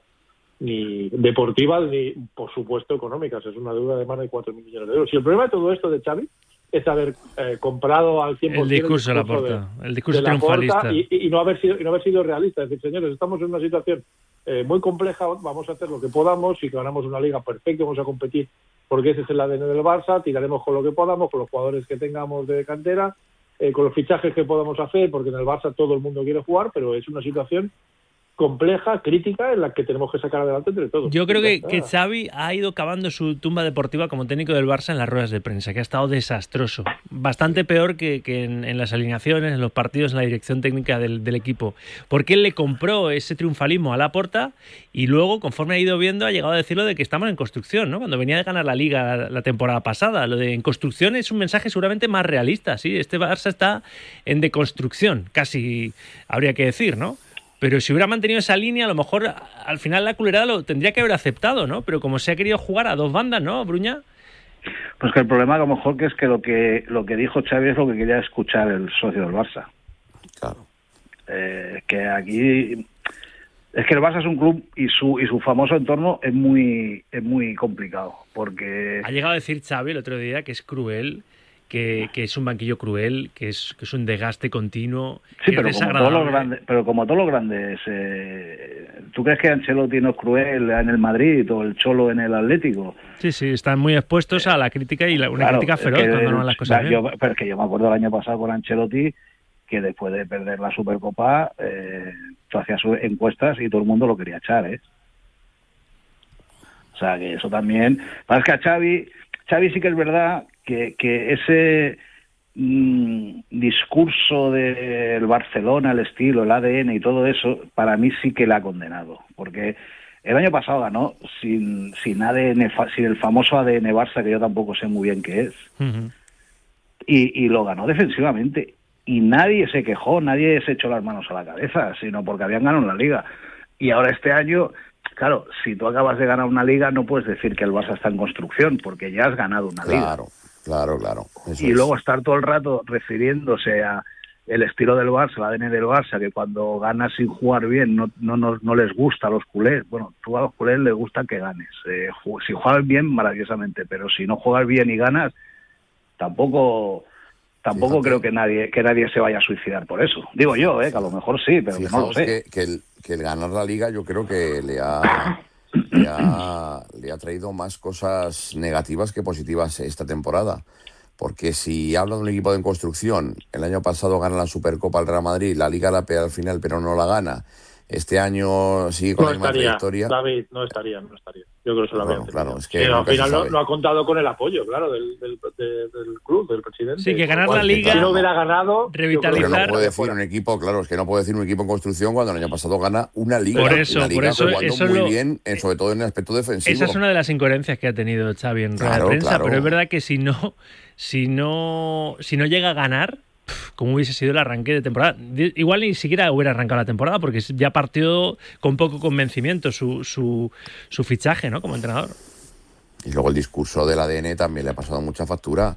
Speaker 13: ni deportivas ni, por supuesto, económicas. Es una deuda de más de 4.000 millones de euros. Y el problema de todo esto de Xavi es haber eh, comprado al 100%
Speaker 2: el discurso, de la porta, el discurso triunfalista.
Speaker 13: y, y, no haber sido y no haber sido realista. Es decir señores estamos en una situación eh, muy compleja, vamos a hacer lo que podamos, si ganamos una liga perfecta vamos a competir porque ese es el ADN del Barça, tiraremos con lo que podamos, con los jugadores que tengamos de cantera, eh, con los fichajes que podamos hacer, porque en el Barça todo el mundo quiere jugar, pero es una situación compleja, crítica, en la que tenemos que sacar adelante entre todos.
Speaker 2: Yo creo que, que, Xavi ha ido cavando su tumba deportiva como técnico del Barça en las ruedas de prensa, que ha estado desastroso. Bastante peor que, que en, las alineaciones, en los partidos, en la dirección técnica del, del, equipo. Porque él le compró ese triunfalismo a la porta y luego, conforme ha ido viendo, ha llegado a decirlo de que estamos en construcción, ¿no? Cuando venía de ganar la liga la, temporada pasada. Lo de en construcción es un mensaje seguramente más realista, ¿sí? Este Barça está en deconstrucción, casi habría que decir, ¿no? Pero si hubiera mantenido esa línea, a lo mejor al final la culerada lo tendría que haber aceptado, ¿no? Pero como se ha querido jugar a dos bandas, ¿no, Bruña?
Speaker 14: Pues que el problema a lo mejor que es que lo que lo que dijo Xavi es lo que quería escuchar el socio del Barça.
Speaker 12: Claro.
Speaker 14: Eh, que aquí es que el Barça es un club y su y su famoso entorno es muy es muy complicado porque
Speaker 2: ha llegado a decir Xavi el otro día que es cruel que, es un banquillo cruel, que es, que es un desgaste continuo.
Speaker 14: Sí, pero como, todos los grandes, pero como todos los grandes, eh, ¿tú crees que Ancelotti no es cruel en el Madrid o el Cholo en el Atlético?
Speaker 2: Sí, sí, están muy expuestos a la crítica y la, una crítica feroz cuando no las cosas
Speaker 14: yo, Pero es que yo me acuerdo el año pasado con Ancelotti que después de perder la Supercopa, eh, tú hacías encuestas y todo el mundo lo quería echar, ¿eh? O sea, que eso también... Más que a Xavi, Xavi sí que es verdad que, ese mm, discurso del Barcelona, el estilo, el ADN y todo eso, para mí sí que la ha condenado, porque el año pasado ganó sin, sin ADN, sin el famoso ADN Barça, que yo tampoco sé muy bien qué es, y, y lo ganó defensivamente. Y nadie se quejó, nadie se echó las manos a la cabeza, sino porque habían ganado la liga. Y ahora este año claro, si tú acabas de ganar una liga, no puedes decir que el Barça está en construcción, porque ya has ganado una liga.
Speaker 12: Claro. Claro,
Speaker 14: y luego estar todo el rato refiriéndose a el estilo del Barça, el ADN del Barça, que cuando ganas sin jugar bien no, no, no, les gusta a los culés. Bueno, tú a los culés les gusta que ganes. Eh, si juegas bien, maravillosamente, pero si no juegas bien y ganas, tampoco tampoco creo que nadie que nadie se vaya a suicidar por eso. Digo yo, eh, que a lo mejor sí, pero no lo sé.
Speaker 12: Que, el, que el ganar la liga yo creo que le ha le ha, le ha traído más cosas negativas que positivas esta temporada. Porque si habla de un equipo de construcción, el año pasado gana la Supercopa al Real Madrid, la Liga la pega al final, pero no la gana. Este año sigue con
Speaker 13: no
Speaker 12: la misma trayectoria.
Speaker 13: David, no estaría, no estaría. Yo creo que solamente.
Speaker 12: Claro, es que
Speaker 13: al final no, ha contado con el apoyo, claro, del, del, club, del presidente.
Speaker 2: Sí, que ganar la liga.
Speaker 13: Si no hubiera ganado.
Speaker 2: Revitalizar.
Speaker 12: Pero no puede decir un equipo, claro, es que no puede decir un equipo en construcción cuando el año pasado gana una liga.
Speaker 2: Por eso,
Speaker 12: una liga
Speaker 2: por eso.
Speaker 12: Jugando muy bien, eh, sobre todo en el aspecto defensivo.
Speaker 2: Esa es una de las incoherencias que ha tenido Xavi en rueda de prensa, pero es verdad que si no, si no, si no llega a ganar cómo hubiese sido el arranque de temporada. Igual ni siquiera hubiera arrancado la temporada porque ya partió con poco convencimiento su, su, fichaje ¿no? como entrenador.
Speaker 12: Y luego el discurso del ADN también le ha pasado mucha factura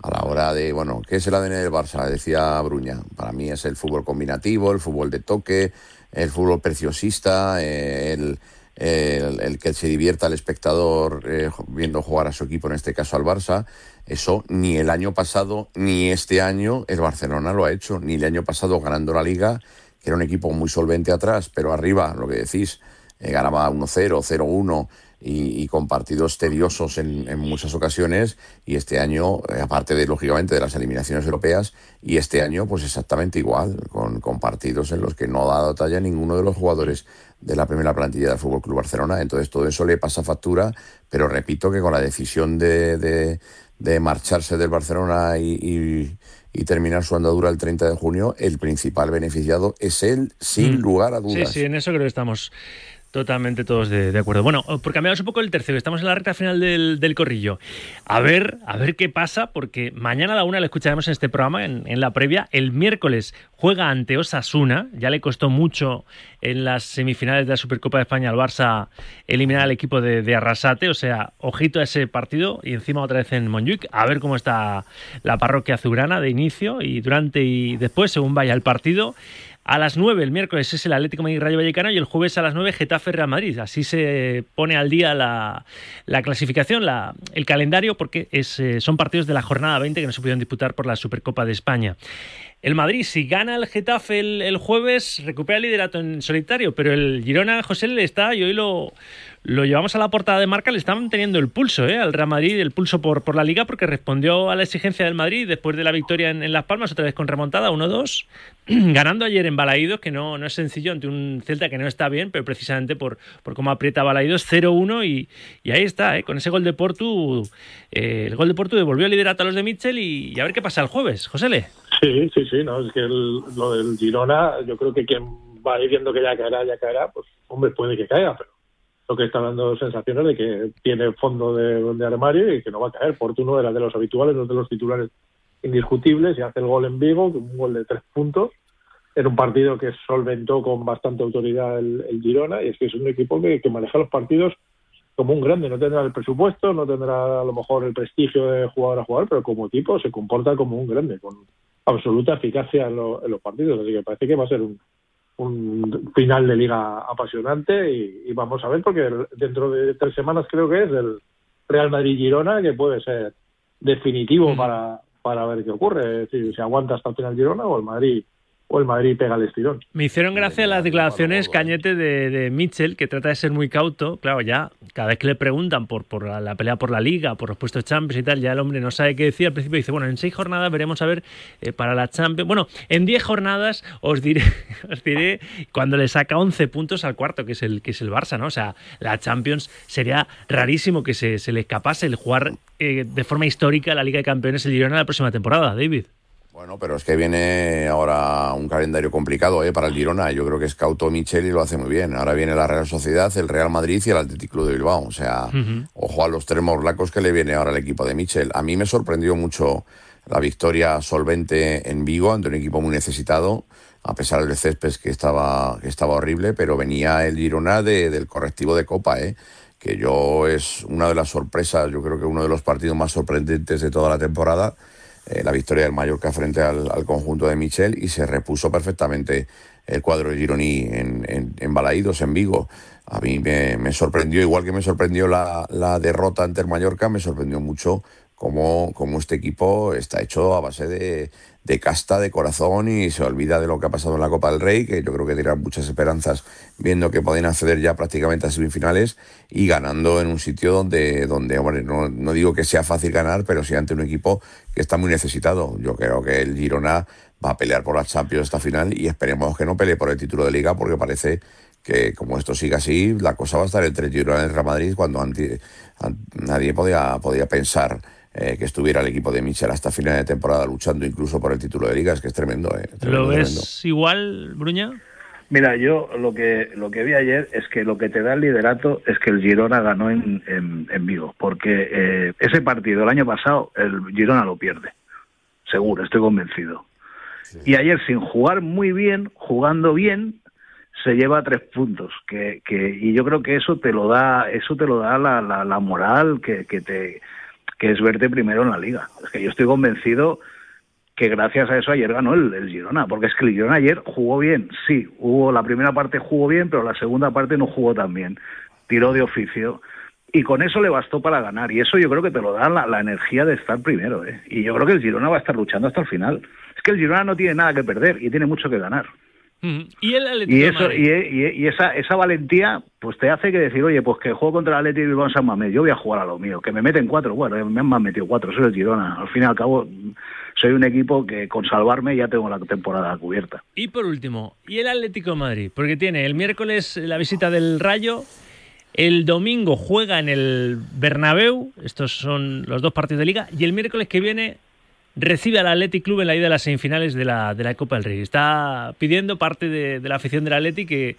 Speaker 12: a la hora de, bueno, ¿qué es el ADN del Barça? Decía Bruña. Para mí es el fútbol combinativo, el fútbol de toque, el fútbol preciosista, eh, el, el, que se divierta el espectador eh, viendo jugar a su equipo, en este caso al Barça. Eso ni el año pasado ni este año el Barcelona lo ha hecho. Ni el año pasado ganando la liga, que era un equipo muy solvente atrás, pero arriba, lo que decís, eh, ganaba 1-0, 0-1 y, con partidos tediosos en, muchas ocasiones y este año, eh, aparte de lógicamente de las eliminaciones europeas, y este año pues exactamente igual, con, con partidos en los que no ha dado talla ninguno de los jugadores de la primera plantilla del Fútbol Club Barcelona. Entonces todo eso le pasa factura, pero repito que con la decisión de, de, de marcharse del Barcelona y, y, terminar su andadura el 30 de junio, el principal beneficiado es él, sin mm. lugar a dudas.
Speaker 2: Sí, sí, en eso creo que estamos Totalmente todos de, acuerdo. Bueno, por cambiaros un poco el tercero, estamos en la recta final del, corrillo. A ver, a ver qué pasa, porque mañana a la una le escucharemos en este programa, en, la previa. El miércoles juega ante Osasuna, ya le costó mucho en las semifinales de la Supercopa de España al Barça eliminar al equipo de, Arrasate, o sea, ojito a ese partido y encima otra vez en Montjuic, a ver cómo está la parroquia azulgrana de inicio y durante y después, según vaya el partido. A las 9 el miércoles es el Atlético Madrid Rayo Vallecano y el jueves a las 9 Getafe Real Madrid. Así se pone al día la, clasificación, la, el calendario, porque eh, son partidos de la jornada 20 que no se pudieron disputar por la Supercopa de España. El Madrid, si gana el Getafe el, jueves, recupera el liderato en solitario, pero el Girona, José, le está, y hoy lo, lo llevamos a la portada de marca, le están teniendo el pulso ¿eh? al Real Madrid, el pulso por, por la liga, porque respondió a la exigencia del Madrid después de la victoria en, Las Palmas, otra vez con remontada, 1-2, ganando ayer en Balaídos, que no, no es sencillo ante un Celta que no está bien, pero precisamente por, por cómo aprieta Balaídos, 0-1 y, y, ahí está, ¿eh? con ese gol de Portu, eh, el gol de Portu devolvió el liderato a los de Mitchell y, a ver qué pasa el jueves, José
Speaker 13: Sí, sí, sí, no, es que lo del Girona, yo creo que quien va a ir viendo que ya caerá, ya caerá, pues hombre, puede que caiga, pero lo que está dando sensaciones de que tiene fondo de, armario y que no va a caer. Portuno era de los habituales, no de los titulares indiscutibles y hace el gol en Vigo, un gol de tres puntos, en un partido que solventó con bastante autoridad el, Girona y es que es un equipo que, maneja los partidos como un grande, no tendrá el presupuesto, no tendrá a lo mejor el prestigio de jugador a jugar, pero como equipo se comporta como un grande, con absoluta eficacia en los partidos, así que parece que va a ser un, un final de liga apasionante y, vamos a ver porque dentro de tres semanas creo que es el Real Madrid-Girona que puede ser definitivo para, para ver qué ocurre, si aguanta hasta el final Girona o el Madrid o el Madrid pega el estirón.
Speaker 2: Me hicieron gracia las declaraciones, Cañete, de, de, Mitchell, que trata de ser muy cauto. Claro, ya cada vez que le preguntan por, por la, pelea por la Liga, por los puestos Champions y tal, ya el hombre no sabe qué decir. Al principio dice, bueno, en seis jornadas veremos a ver eh, para la Champions. Bueno, en diez jornadas os diré, os diré cuando le saca 11 puntos al cuarto, que es el, que es el Barça, ¿no? O sea, la Champions sería rarísimo que se, se le escapase el jugar eh, de forma histórica la Liga de Campeones el Girona la próxima temporada, David.
Speaker 12: Bueno, pero es que viene ahora un calendario complicado ¿eh? para el Girona. Yo creo que es Cauto Michel y lo hace muy bien. Ahora viene la Real Sociedad, el Real Madrid y el Atlético Club de Bilbao. O sea, ojo a los tres morlacos que le viene ahora al equipo de Michel. A mí me sorprendió mucho la victoria solvente en Vigo ante un equipo muy necesitado, a pesar del césped que estaba, que estaba horrible, pero venía el Girona del correctivo de Copa, ¿eh? que yo es una de las sorpresas, yo creo que uno de los partidos más sorprendentes de toda la temporada eh, la victoria del Mallorca frente al, conjunto de Michel y se repuso perfectamente el cuadro de Gironi en, en, en Balaídos, en Vigo. A mí me, sorprendió, igual que me sorprendió la, la derrota ante el Mallorca, me sorprendió mucho cómo, cómo este equipo está hecho a base de, de casta, de corazón y se olvida de lo que ha pasado en la Copa del Rey, que yo creo que tiene muchas esperanzas viendo que pueden acceder ya prácticamente a semifinales y ganando en un sitio donde, donde hombre, no, no digo que sea fácil ganar, pero sí ante un equipo que está muy necesitado. Yo creo que el Girona va a pelear por la Champions esta final y esperemos que no pelee por el título de liga porque parece que como esto siga así, la cosa va a estar entre Girona y el Real Madrid cuando nadie podía, podía pensar eh, que estuviera el equipo de Michel hasta final de temporada luchando incluso por el título de ligas, que es tremendo. Eh,
Speaker 2: ¿Lo ves igual, Bruña?
Speaker 14: Mira, yo lo que lo que vi ayer es que lo que te da el liderato es que el Girona ganó en, en, Vigo, porque eh, ese partido el año pasado el Girona lo pierde, seguro, estoy convencido. Y ayer, sin jugar muy bien, jugando bien, se lleva tres puntos. Que, que, y yo creo que eso te lo da, eso te lo da la, la, la moral que, que, te, que es verte primero en la liga. Es que yo estoy convencido que gracias a eso ayer ganó el, Girona, porque es que el Girona ayer jugó bien, sí, hubo la primera parte jugó bien, pero la segunda parte no jugó tan bien, tiró de oficio y con eso le bastó para ganar y eso yo creo que te lo da la, la energía de estar primero, ¿eh? y yo creo que el Girona va a estar luchando hasta el final. Es que el Girona no tiene nada que perder y tiene mucho que ganar.
Speaker 2: Y, el
Speaker 14: y eso y, y, y, esa esa valentía pues te hace que decir oye pues que juego contra el Atlético de Bilbao San Mamés yo voy a jugar a lo mío que me meten cuatro bueno me han metido cuatro soy el Girona. Al fin y al cabo soy un equipo que con salvarme ya tengo la temporada cubierta.
Speaker 2: Y por último y el Atlético de Madrid porque tiene el miércoles la visita del Rayo el domingo juega en el Bernabéu estos son los dos partidos de liga y el miércoles que viene recibe al Athletic Club en la ida de las semifinales de la, Copa del Rey. Está pidiendo parte de, la afición del Athletic que,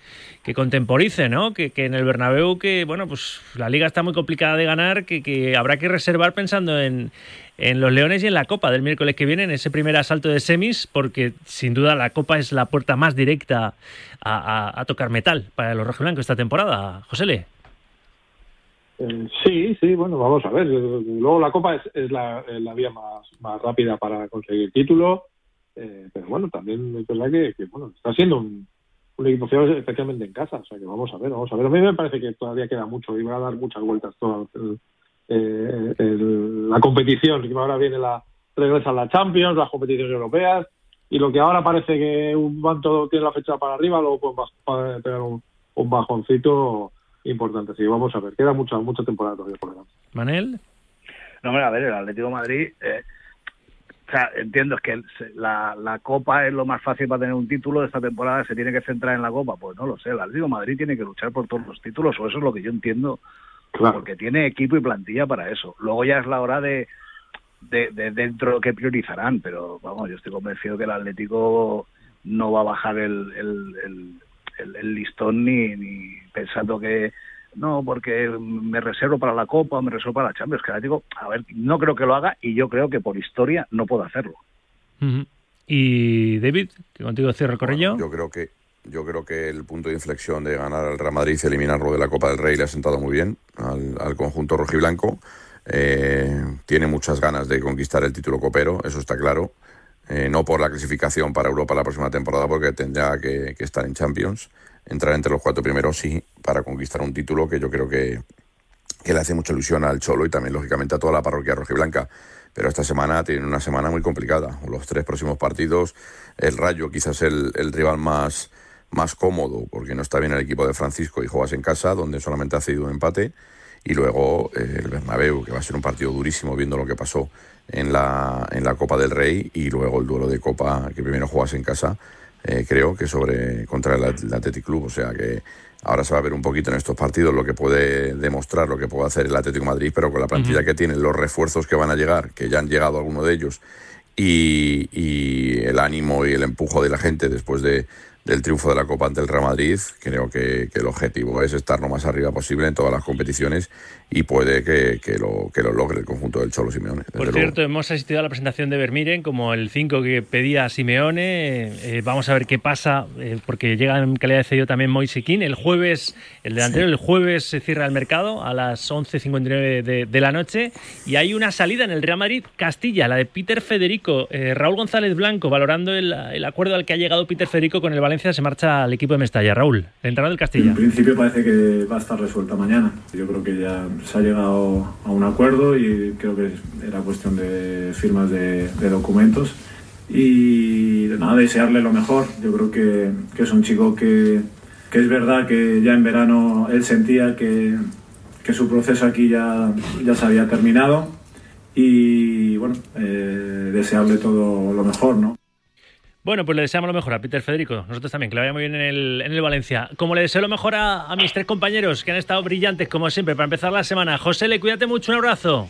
Speaker 2: contemporice, ¿no? Que, en el Bernabéu, que bueno, pues la liga está muy complicada de ganar, que, habrá que reservar pensando en, los Leones y en la Copa del miércoles que viene, en ese primer asalto de semis, porque sin duda la Copa es la puerta más directa a tocar metal para los rojiblancos esta temporada. José Le.
Speaker 13: Eh, sí, sí, bueno, vamos a ver. Luego la Copa es, la, vía más, más rápida para conseguir título, eh, pero bueno, también es verdad que, bueno, está siendo un, equipo fiable especialmente en casa, o sea que vamos a ver, vamos a ver. A mí me parece que todavía queda mucho y va a dar muchas vueltas toda el, eh, el, la competición, que ahora viene la regresa la Champions, las competiciones europeas y lo que ahora parece que un banco tiene la fecha para arriba, luego pueden pegar un, un bajoncito importante. Sí, vamos a ver, queda mucha mucha temporada todavía por delante.
Speaker 2: Manel.
Speaker 14: No, hombre, a ver, el Atlético de Madrid, eh, o sea, entiendo es que la, la Copa es lo más fácil para tener un título de esta temporada, se tiene que centrar en la Copa, pues no lo sé, el Atlético de Madrid tiene que luchar por todos los títulos, o eso es lo que yo entiendo, claro. porque tiene equipo y plantilla para eso. Luego ya es la hora de, de, de dentro que priorizarán, pero vamos, yo estoy convencido que el Atlético no va a bajar el, el, el el, el, listón ni, ni pensando que no, porque me reservo para la Copa, me reservo para la Champions, que digo, a ver, no creo que lo haga y yo creo que por historia no puedo hacerlo.
Speaker 2: Uh -huh. Y David, que contigo cierro el correo.
Speaker 12: Bueno, yo creo que yo creo que el punto de inflexión de ganar al Real Madrid y eliminarlo de la Copa del Rey le ha sentado muy bien al, al conjunto rojiblanco. Eh, tiene muchas ganas de conquistar el título copero, eso está claro. Eh, no por la clasificación para Europa la próxima temporada, porque tendrá que, estar en Champions, entrar entre los cuatro primeros, sí, para conquistar un título que yo creo que, que le hace mucha ilusión al Cholo y también, lógicamente, a toda la parroquia rojiblanca. Pero esta semana tiene una semana muy complicada. Los tres próximos partidos, el Rayo quizás el, el rival más, más cómodo, porque no está bien el equipo de Francisco y juegas en casa, donde solamente ha cedido un empate. Y luego eh, el Bernabéu, que va a ser un partido durísimo viendo lo que pasó en la, en la Copa del Rey y luego el duelo de Copa que primero jugas en casa, eh, creo que sobre contra el, Athletic Club. O sea que ahora se va a ver un poquito en estos partidos lo que puede demostrar, lo que puede hacer el Atlético Madrid, pero con la plantilla uh -huh. que tienen, los refuerzos que van a llegar, que ya han llegado algunos de ellos, y, y el ánimo y el empujo de la gente después de, del triunfo de la Copa ante el Real Madrid, creo que, que, el objetivo es estar lo más arriba posible en todas las competiciones y puede que, que, lo, que lo logre el conjunto del Cholo Simeone.
Speaker 2: Por cierto, luego. hemos asistido a la presentación de Vermiren como el 5 que pedía Simeone. Eh, vamos a ver qué pasa, eh, porque llega en calidad de cedido también Moisequín. El jueves, el delantero, sí. el jueves se cierra el mercado a las 11.59 de, de, la noche y hay una salida en el Real Madrid Castilla, la de Peter Federico. Eh, Raúl González Blanco, valorando el, el acuerdo al que ha llegado Peter Federico con el Valencia, se marcha al equipo de Mestalla. Raúl, el entrenador del Castilla.
Speaker 19: En principio parece que va a estar resuelta mañana. Yo creo que ya se ha llegado a un acuerdo y creo que era cuestión de firmas de, de documentos. Y nada, desearle lo mejor. Yo creo que, que es un chico que, que, es verdad que ya en verano él sentía que, que su proceso aquí ya, ya se había terminado. Y bueno, eh, desearle todo lo mejor, ¿no?
Speaker 2: Bueno, pues le deseamos lo mejor a Peter Federico. Nosotros también, que le vaya muy bien en el, en el Valencia. Como le deseo lo mejor a, a, mis tres compañeros, que han estado brillantes, como siempre, para empezar la semana. José, le cuídate mucho, un abrazo.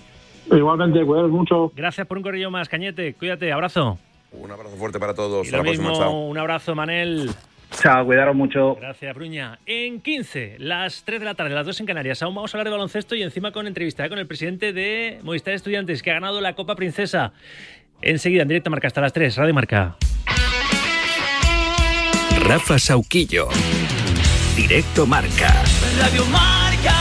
Speaker 13: Igualmente, cuidados mucho.
Speaker 2: Gracias por un corrillo más, Cañete. Cuídate, abrazo.
Speaker 12: Un abrazo fuerte para todos.
Speaker 2: Y lo mismo, próxima, un abrazo, Manel.
Speaker 14: Chao, cuidaros mucho.
Speaker 2: Gracias, Bruña. En 15, las 3 de la tarde, las 2 en Canarias. Aún vamos a hablar de baloncesto y encima con entrevista ¿eh? con el presidente de Movistar Estudiantes, que ha ganado la Copa Princesa. Enseguida, en directo Marca, hasta las 3, Radio Marca.
Speaker 20: Rafa Sauquillo. Directo Marca.
Speaker 21: Radio Marca.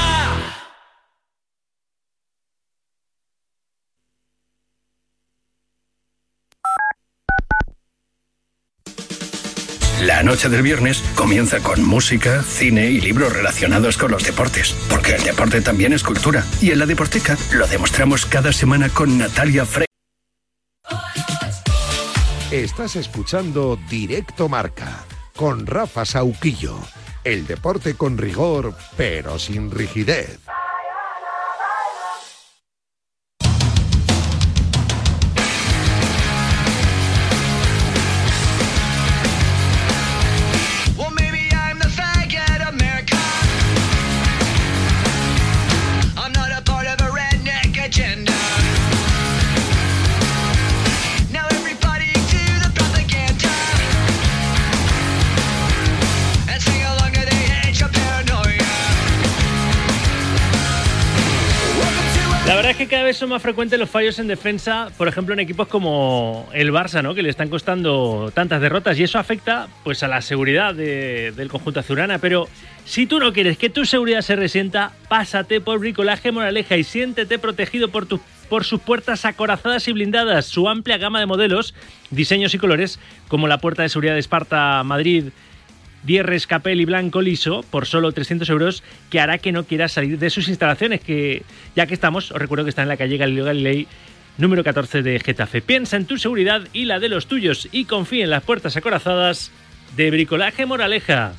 Speaker 20: La noche del viernes comienza con música, cine y libros relacionados con los deportes, porque el deporte también es cultura. Y en la Deporteca lo demostramos cada semana con Natalia Frey.
Speaker 1: Estás escuchando Directo Marca con Rafa Sauquillo. El deporte con rigor, pero sin rigidez.
Speaker 2: Verdad es que cada vez son más frecuentes los fallos en defensa, por ejemplo en equipos como el Barça, ¿no? que le están costando tantas derrotas y eso afecta pues a la seguridad de- del conjunto azulana. Pero si tú no quieres que tu seguridad se resienta, pásate por Bricolaje Moraleja y siéntete protegido por tus por sus puertas acorazadas y blindadas, su amplia gama de modelos, diseños y colores, como la puerta de seguridad de Esparta Madrid Dierres, Capel y Blanco Liso por solo 300 euros que hará que no quieras salir de sus instalaciones, que ya que estamos, os recuerdo que está en la calle Galileo Galilei número 14 de Getafe. Piensa en tu seguridad y la de los tuyos y confía en las puertas acorazadas de Bricolaje Moraleja.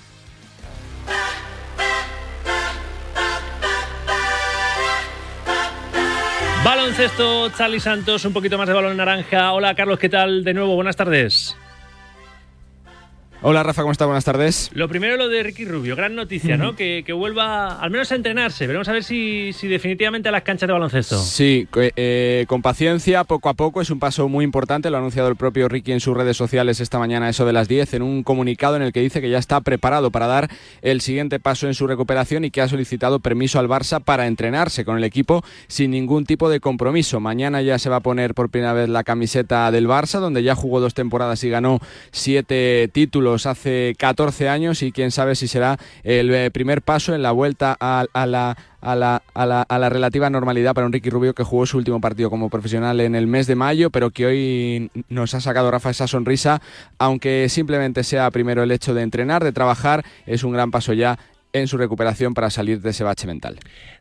Speaker 2: Baloncesto, Charlie Santos, un poquito más de balón naranja. Hola Carlos, ¿qué tal? De nuevo, buenas tardes.
Speaker 22: Hola Rafa, ¿cómo estás? Buenas tardes.
Speaker 2: Lo primero lo de Ricky Rubio, gran noticia, ¿no? Que, que vuelva al menos a entrenarse. Veremos a ver si, si definitivamente a las canchas de baloncesto.
Speaker 22: Sí, co- eh, con paciencia, poco a poco, es un paso muy importante, lo ha anunciado el propio Ricky en sus redes sociales esta mañana, eso de las 10, en un comunicado en el que dice que ya está preparado para dar el siguiente paso en su recuperación y que ha solicitado permiso al Barça para entrenarse con el equipo sin ningún tipo de compromiso. Mañana ya se va a poner por primera vez la camiseta del Barça, donde ya jugó dos temporadas y ganó siete títulos hace 14 años y quién sabe si será el eh, primer paso en la vuelta a, a la a la, a, la, a la relativa normalidad para un Ricky Rubio que jugó su último partido como profesional en el mes de mayo, pero que hoy nos ha sacado Rafa esa sonrisa, aunque simplemente sea primero el hecho de entrenar, de trabajar, es un gran paso ya en su recuperación para salir de ese bache mental.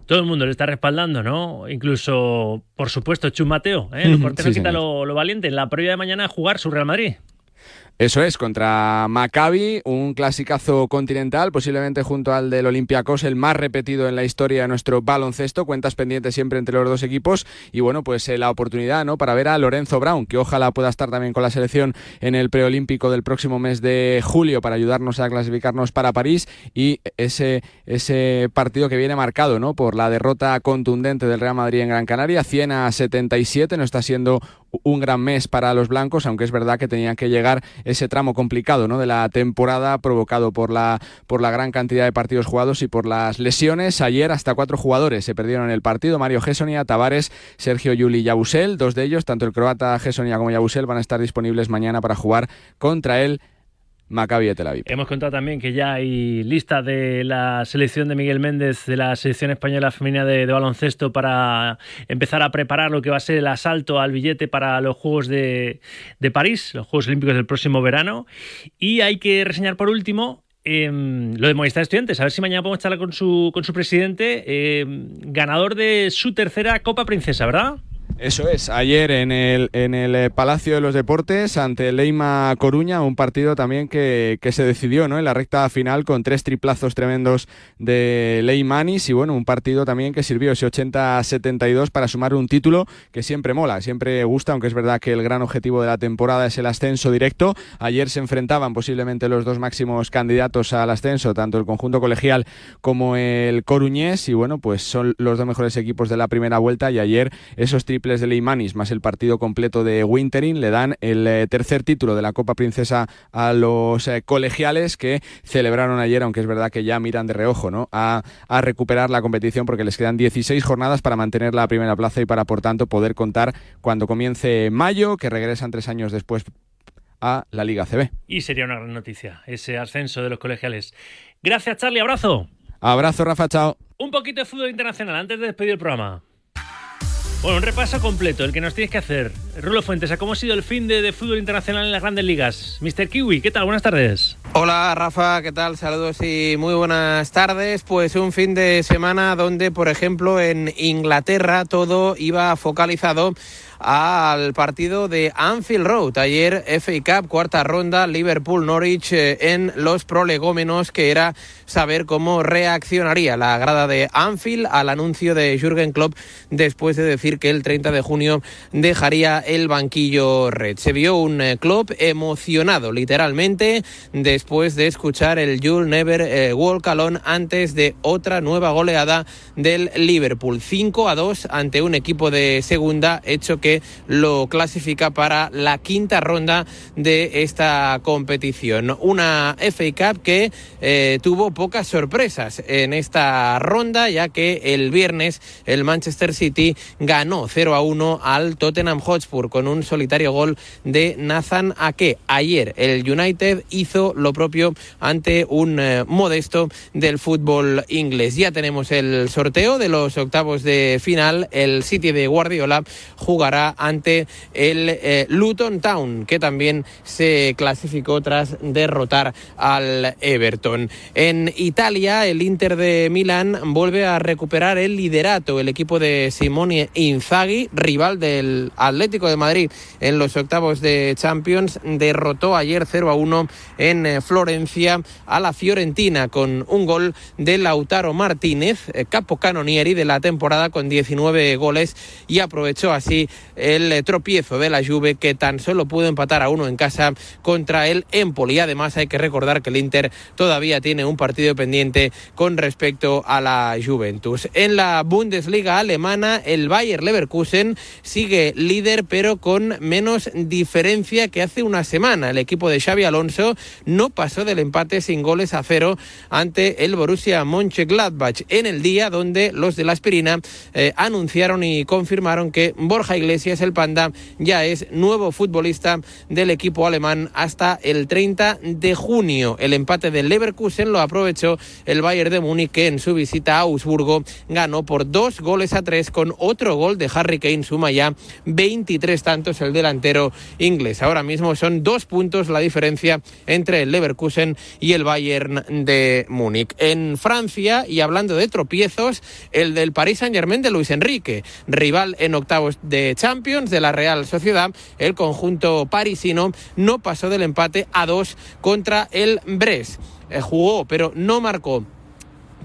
Speaker 2: Todo el mundo le está respaldando, ¿no? Incluso, por supuesto, Chus Mateo, ¿eh? El portero
Speaker 22: Sí,
Speaker 2: lo, lo valiente. En la previa de mañana a jugar su Real Madrid.
Speaker 22: Eso es, contra Maccabi, un clasicazo continental, posiblemente junto al del Olympiacos, el más repetido en la historia de nuestro baloncesto, cuentas pendientes siempre entre los dos equipos y bueno, pues eh, la oportunidad, ¿no? Para ver a Lorenzo Brown, que ojalá pueda estar también con la selección en el preolímpico del próximo mes de julio para ayudarnos a clasificarnos para París y ese, ese partido que viene marcado, ¿no? Por la derrota contundente del Real Madrid en Gran Canaria, 100 a 77, no está siendo un gran mes para los blancos, aunque es verdad que tenía que llegar ese tramo complicado ¿no? de la temporada provocado por la, por la gran cantidad de partidos jugados y por las lesiones. Ayer hasta cuatro jugadores se perdieron el partido. Mario Gessonia, Tavares, Sergio Yuli y Yabusel. Dos de ellos, tanto el croata Gessonia como Yabusel, van a estar disponibles mañana para jugar contra el Maccabi de Tel.
Speaker 2: Hemos contado también que ya hay lista de la selección de Miguel Méndez, de la selección española femenina de, baloncesto, para empezar a preparar lo que va a ser el asalto al billete para los Juegos de, de París, los Juegos Olímpicos del próximo verano. Y hay que reseñar por último eh, lo de Movistar Estudiantes. A ver si mañana podemos charlar con su, con su presidente, eh, ganador de su tercera Copa Princesa, ¿verdad?
Speaker 22: Eso es, ayer en el, en el eh, Palacio de los Deportes ante Leima Coruña, un partido también que, que se decidió ¿no? en la recta final con tres triplazos tremendos de Leimanis y bueno, un partido también que sirvió ese 80-72 para sumar un título que siempre mola, siempre gusta, aunque es verdad que el gran objetivo de la temporada es el ascenso directo. Ayer se enfrentaban posiblemente los dos máximos candidatos al ascenso, tanto el conjunto colegial como el Coruñés y bueno, pues son los dos mejores equipos de la primera vuelta y ayer esos triples de Leimanis más el partido completo de Wintering le dan el eh, tercer título de la Copa Princesa a los eh, colegiales que celebraron ayer, aunque es verdad que ya miran de reojo ¿no? a, a recuperar la competición porque les quedan 16 jornadas para mantener la primera plaza y para por tanto poder contar cuando comience mayo, que regresan tres años después a la Liga CB.
Speaker 2: Y sería una gran noticia ese ascenso de los colegiales. Gracias, Charlie. Abrazo.
Speaker 22: Abrazo, Rafa. Chao.
Speaker 2: Un poquito de fútbol internacional antes de despedir el programa. Bueno, un repaso completo, el que nos tienes que hacer. Rulo Fuentes, ¿cómo ha sido el fin de, de fútbol internacional en las grandes ligas? Mr. Kiwi, ¿qué tal? Buenas tardes.
Speaker 23: Hola Rafa, ¿qué tal? Saludos y muy buenas tardes. Pues un fin de semana donde, por ejemplo, en Inglaterra todo iba focalizado al partido de Anfield Road. Ayer FA Cup, cuarta ronda, Liverpool-Norwich eh, en los prolegómenos, que era saber cómo reaccionaría la grada de Anfield al anuncio de Jürgen Klopp después de decir que el 30 de junio dejaría el banquillo red. Se vio un eh, Klopp emocionado, literalmente, después de escuchar el You'll Never eh, Walk Alone antes de otra nueva goleada del Liverpool. 5 a 2 ante un equipo de segunda, hecho que lo clasifica para la quinta ronda de esta competición. Una FA Cup que eh, tuvo pocas sorpresas en esta ronda, ya que el viernes el Manchester City ganó 0 a 1 al Tottenham Hotspur con un solitario gol de Nathan Ake. Ayer el United hizo lo propio ante un eh, modesto del fútbol inglés. Ya tenemos el sorteo de los octavos de final. El City de Guardiola jugará ante el eh, Luton Town, que también se clasificó tras derrotar al Everton. En Italia, el Inter de Milán vuelve a recuperar el liderato. El equipo de Simone Inzaghi, rival del Atlético de Madrid en los octavos de Champions, derrotó ayer 0 a 1 en eh, Florencia a la Fiorentina con un gol de Lautaro Martínez, eh, capo canonieri de la temporada con 19 goles y aprovechó así el tropiezo de la Juve que tan solo pudo empatar a uno en casa contra el Empoli. Además hay que recordar que el Inter todavía tiene un partido pendiente con respecto a la Juventus. En la Bundesliga alemana el Bayer Leverkusen sigue líder pero con menos diferencia que hace una semana. El equipo de Xavi Alonso no pasó del empate sin goles a cero ante el Borussia Mönchengladbach en el día donde los de la aspirina eh, anunciaron y confirmaron que Borja Iglesias, el Panda, ya es nuevo futbolista del equipo alemán hasta el 30 de junio. El empate del Leverkusen lo aprovechó el Bayern de Múnich que en su visita a Augsburgo ganó por dos goles a tres con otro gol de Harry Kane suma ya 23 tantos el delantero inglés. Ahora mismo son dos puntos la diferencia entre el Leverkusen y el Bayern de Múnich. En Francia, y hablando de tropiezos, el del Paris Saint-Germain de Luis Enrique, rival en octavos de Champions de la Real Sociedad, el conjunto parisino no pasó del empate a dos contra el Brest. Eh, jugó, pero no marcó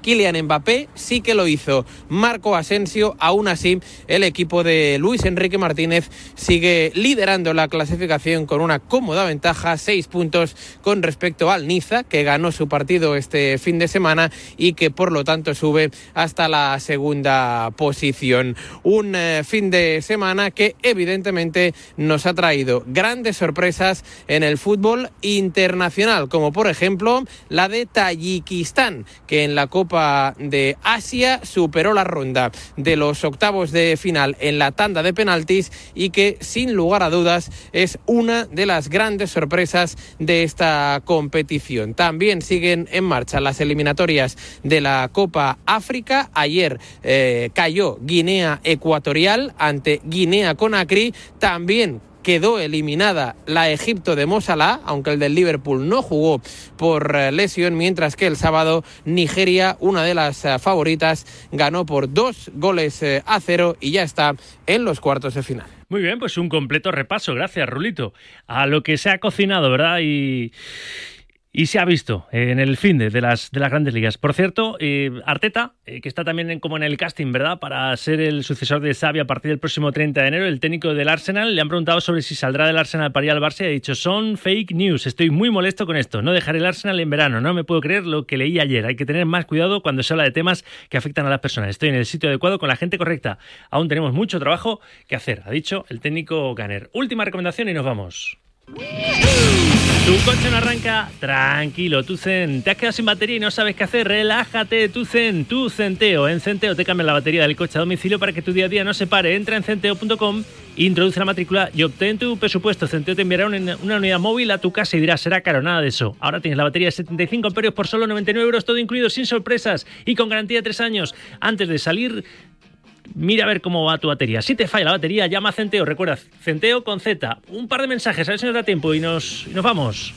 Speaker 23: Kylian Mbappé sí que lo hizo. Marco Asensio, aún así, el equipo de Luis Enrique Martínez sigue liderando la clasificación con una cómoda ventaja, seis puntos con respecto al Niza, que ganó su partido este fin de semana y que por lo tanto sube hasta la segunda posición. Un eh, fin de semana que evidentemente nos ha traído grandes sorpresas en el fútbol internacional, como por ejemplo la de Tayikistán, que en la Copa de Asia superó la ronda de los octavos de final en la tanda de penaltis y que sin lugar a dudas es una de las grandes sorpresas de esta competición. También siguen en marcha las eliminatorias de la Copa África. Ayer eh, cayó Guinea Ecuatorial ante Guinea Conakry. También quedó eliminada la Egipto de Mosala, aunque el del Liverpool no jugó por eh, lesión, mientras que el sábado Nigeria, una de las eh, favoritas, ganó por dos goles eh, a cero y ya está en los cuartos de final.
Speaker 2: Muy bien, pues un completo repaso, gracias Rulito, a lo que se ha cocinado, ¿verdad? Y, y se ha visto en el fin de, las, de las grandes ligas. Por cierto, eh, Arteta, eh, que está también como en el casting, ¿verdad? Para ser el sucesor de Xavi a partir del próximo 30 de enero, el técnico del Arsenal, le han preguntado sobre si saldrá del Arsenal para ir al Barça y ha dicho, son fake news, estoy muy molesto con esto, no dejaré el Arsenal en verano, no me puedo creer lo que leí ayer, hay que tener más cuidado cuando se habla de temas que afectan a las personas, estoy en el sitio adecuado con la gente correcta, aún tenemos mucho trabajo que hacer, ha dicho el técnico Ganner. Última recomendación y nos vamos. Tu coche no arranca, tranquilo, tu Zen. ¿Te has quedado sin batería y no sabes qué hacer? Relájate, tu Zen, tu Centeo. En Centeo te cambia la batería del coche a domicilio para que tu día a día no se pare. Entra en centeo.com, introduce la matrícula y obtén tu presupuesto. Centeo te enviará una, una unidad móvil a tu casa y dirás, será caro, nada de eso. Ahora tienes la batería de 75 amperios por solo 99 euros, todo incluido, sin sorpresas y con garantía de 3 años. Antes de salir, Mira a ver cómo va tu batería. Si te falla la batería, llama a Centeo. Recuerda, Centeo con Z. Un par de mensajes, a ver si nos da tiempo y nos, nos vamos.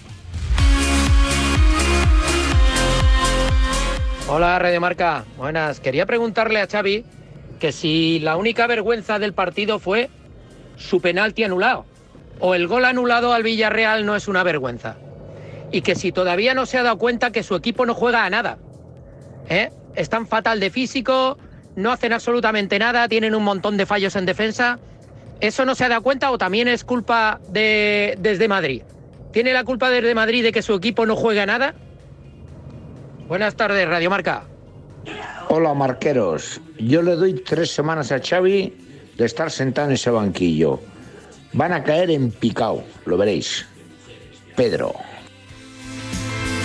Speaker 24: Hola, Radio Marca. Buenas. Quería preguntarle a Xavi que si la única vergüenza del partido fue su penalti anulado o el gol anulado al Villarreal no es una vergüenza. Y que si todavía no se ha dado cuenta que su equipo no juega a nada. ¿Eh? Están fatal de físico, no hacen absolutamente nada, tienen un montón de fallos en defensa. ¿Eso no se ha dado cuenta o también es culpa de desde Madrid? ¿Tiene la culpa desde Madrid de que su equipo no juega nada? Buenas tardes, Radio Marca.
Speaker 25: Hola, marqueros. Yo le doy tres semanas a Xavi de estar sentado en ese banquillo. Van a caer en picao, lo veréis. Pedro.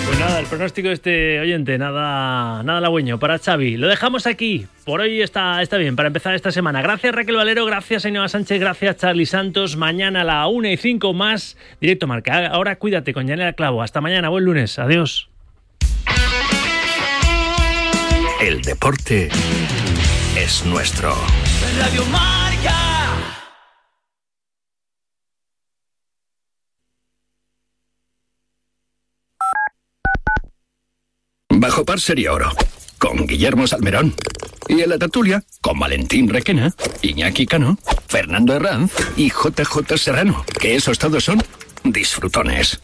Speaker 2: Pues nada, el pronóstico de este oyente, nada, nada halagüeño para Xavi. Lo dejamos aquí. Por hoy está, está bien, para empezar esta semana. Gracias Raquel Valero, gracias Ainhoa Sánchez, gracias Charlie Santos. Mañana a la 1 y 5 más, directo marca. Ahora cuídate con Yanela Clavo. Hasta mañana, buen lunes. Adiós.
Speaker 26: El deporte es nuestro.
Speaker 1: Radio Marca.
Speaker 26: Bajo par sería oro. Con Guillermo Salmerón. Y en la tertulia, con Valentín Requena, Iñaki Cano, Fernando Herranz y JJ Serrano. Que esos todos son disfrutones.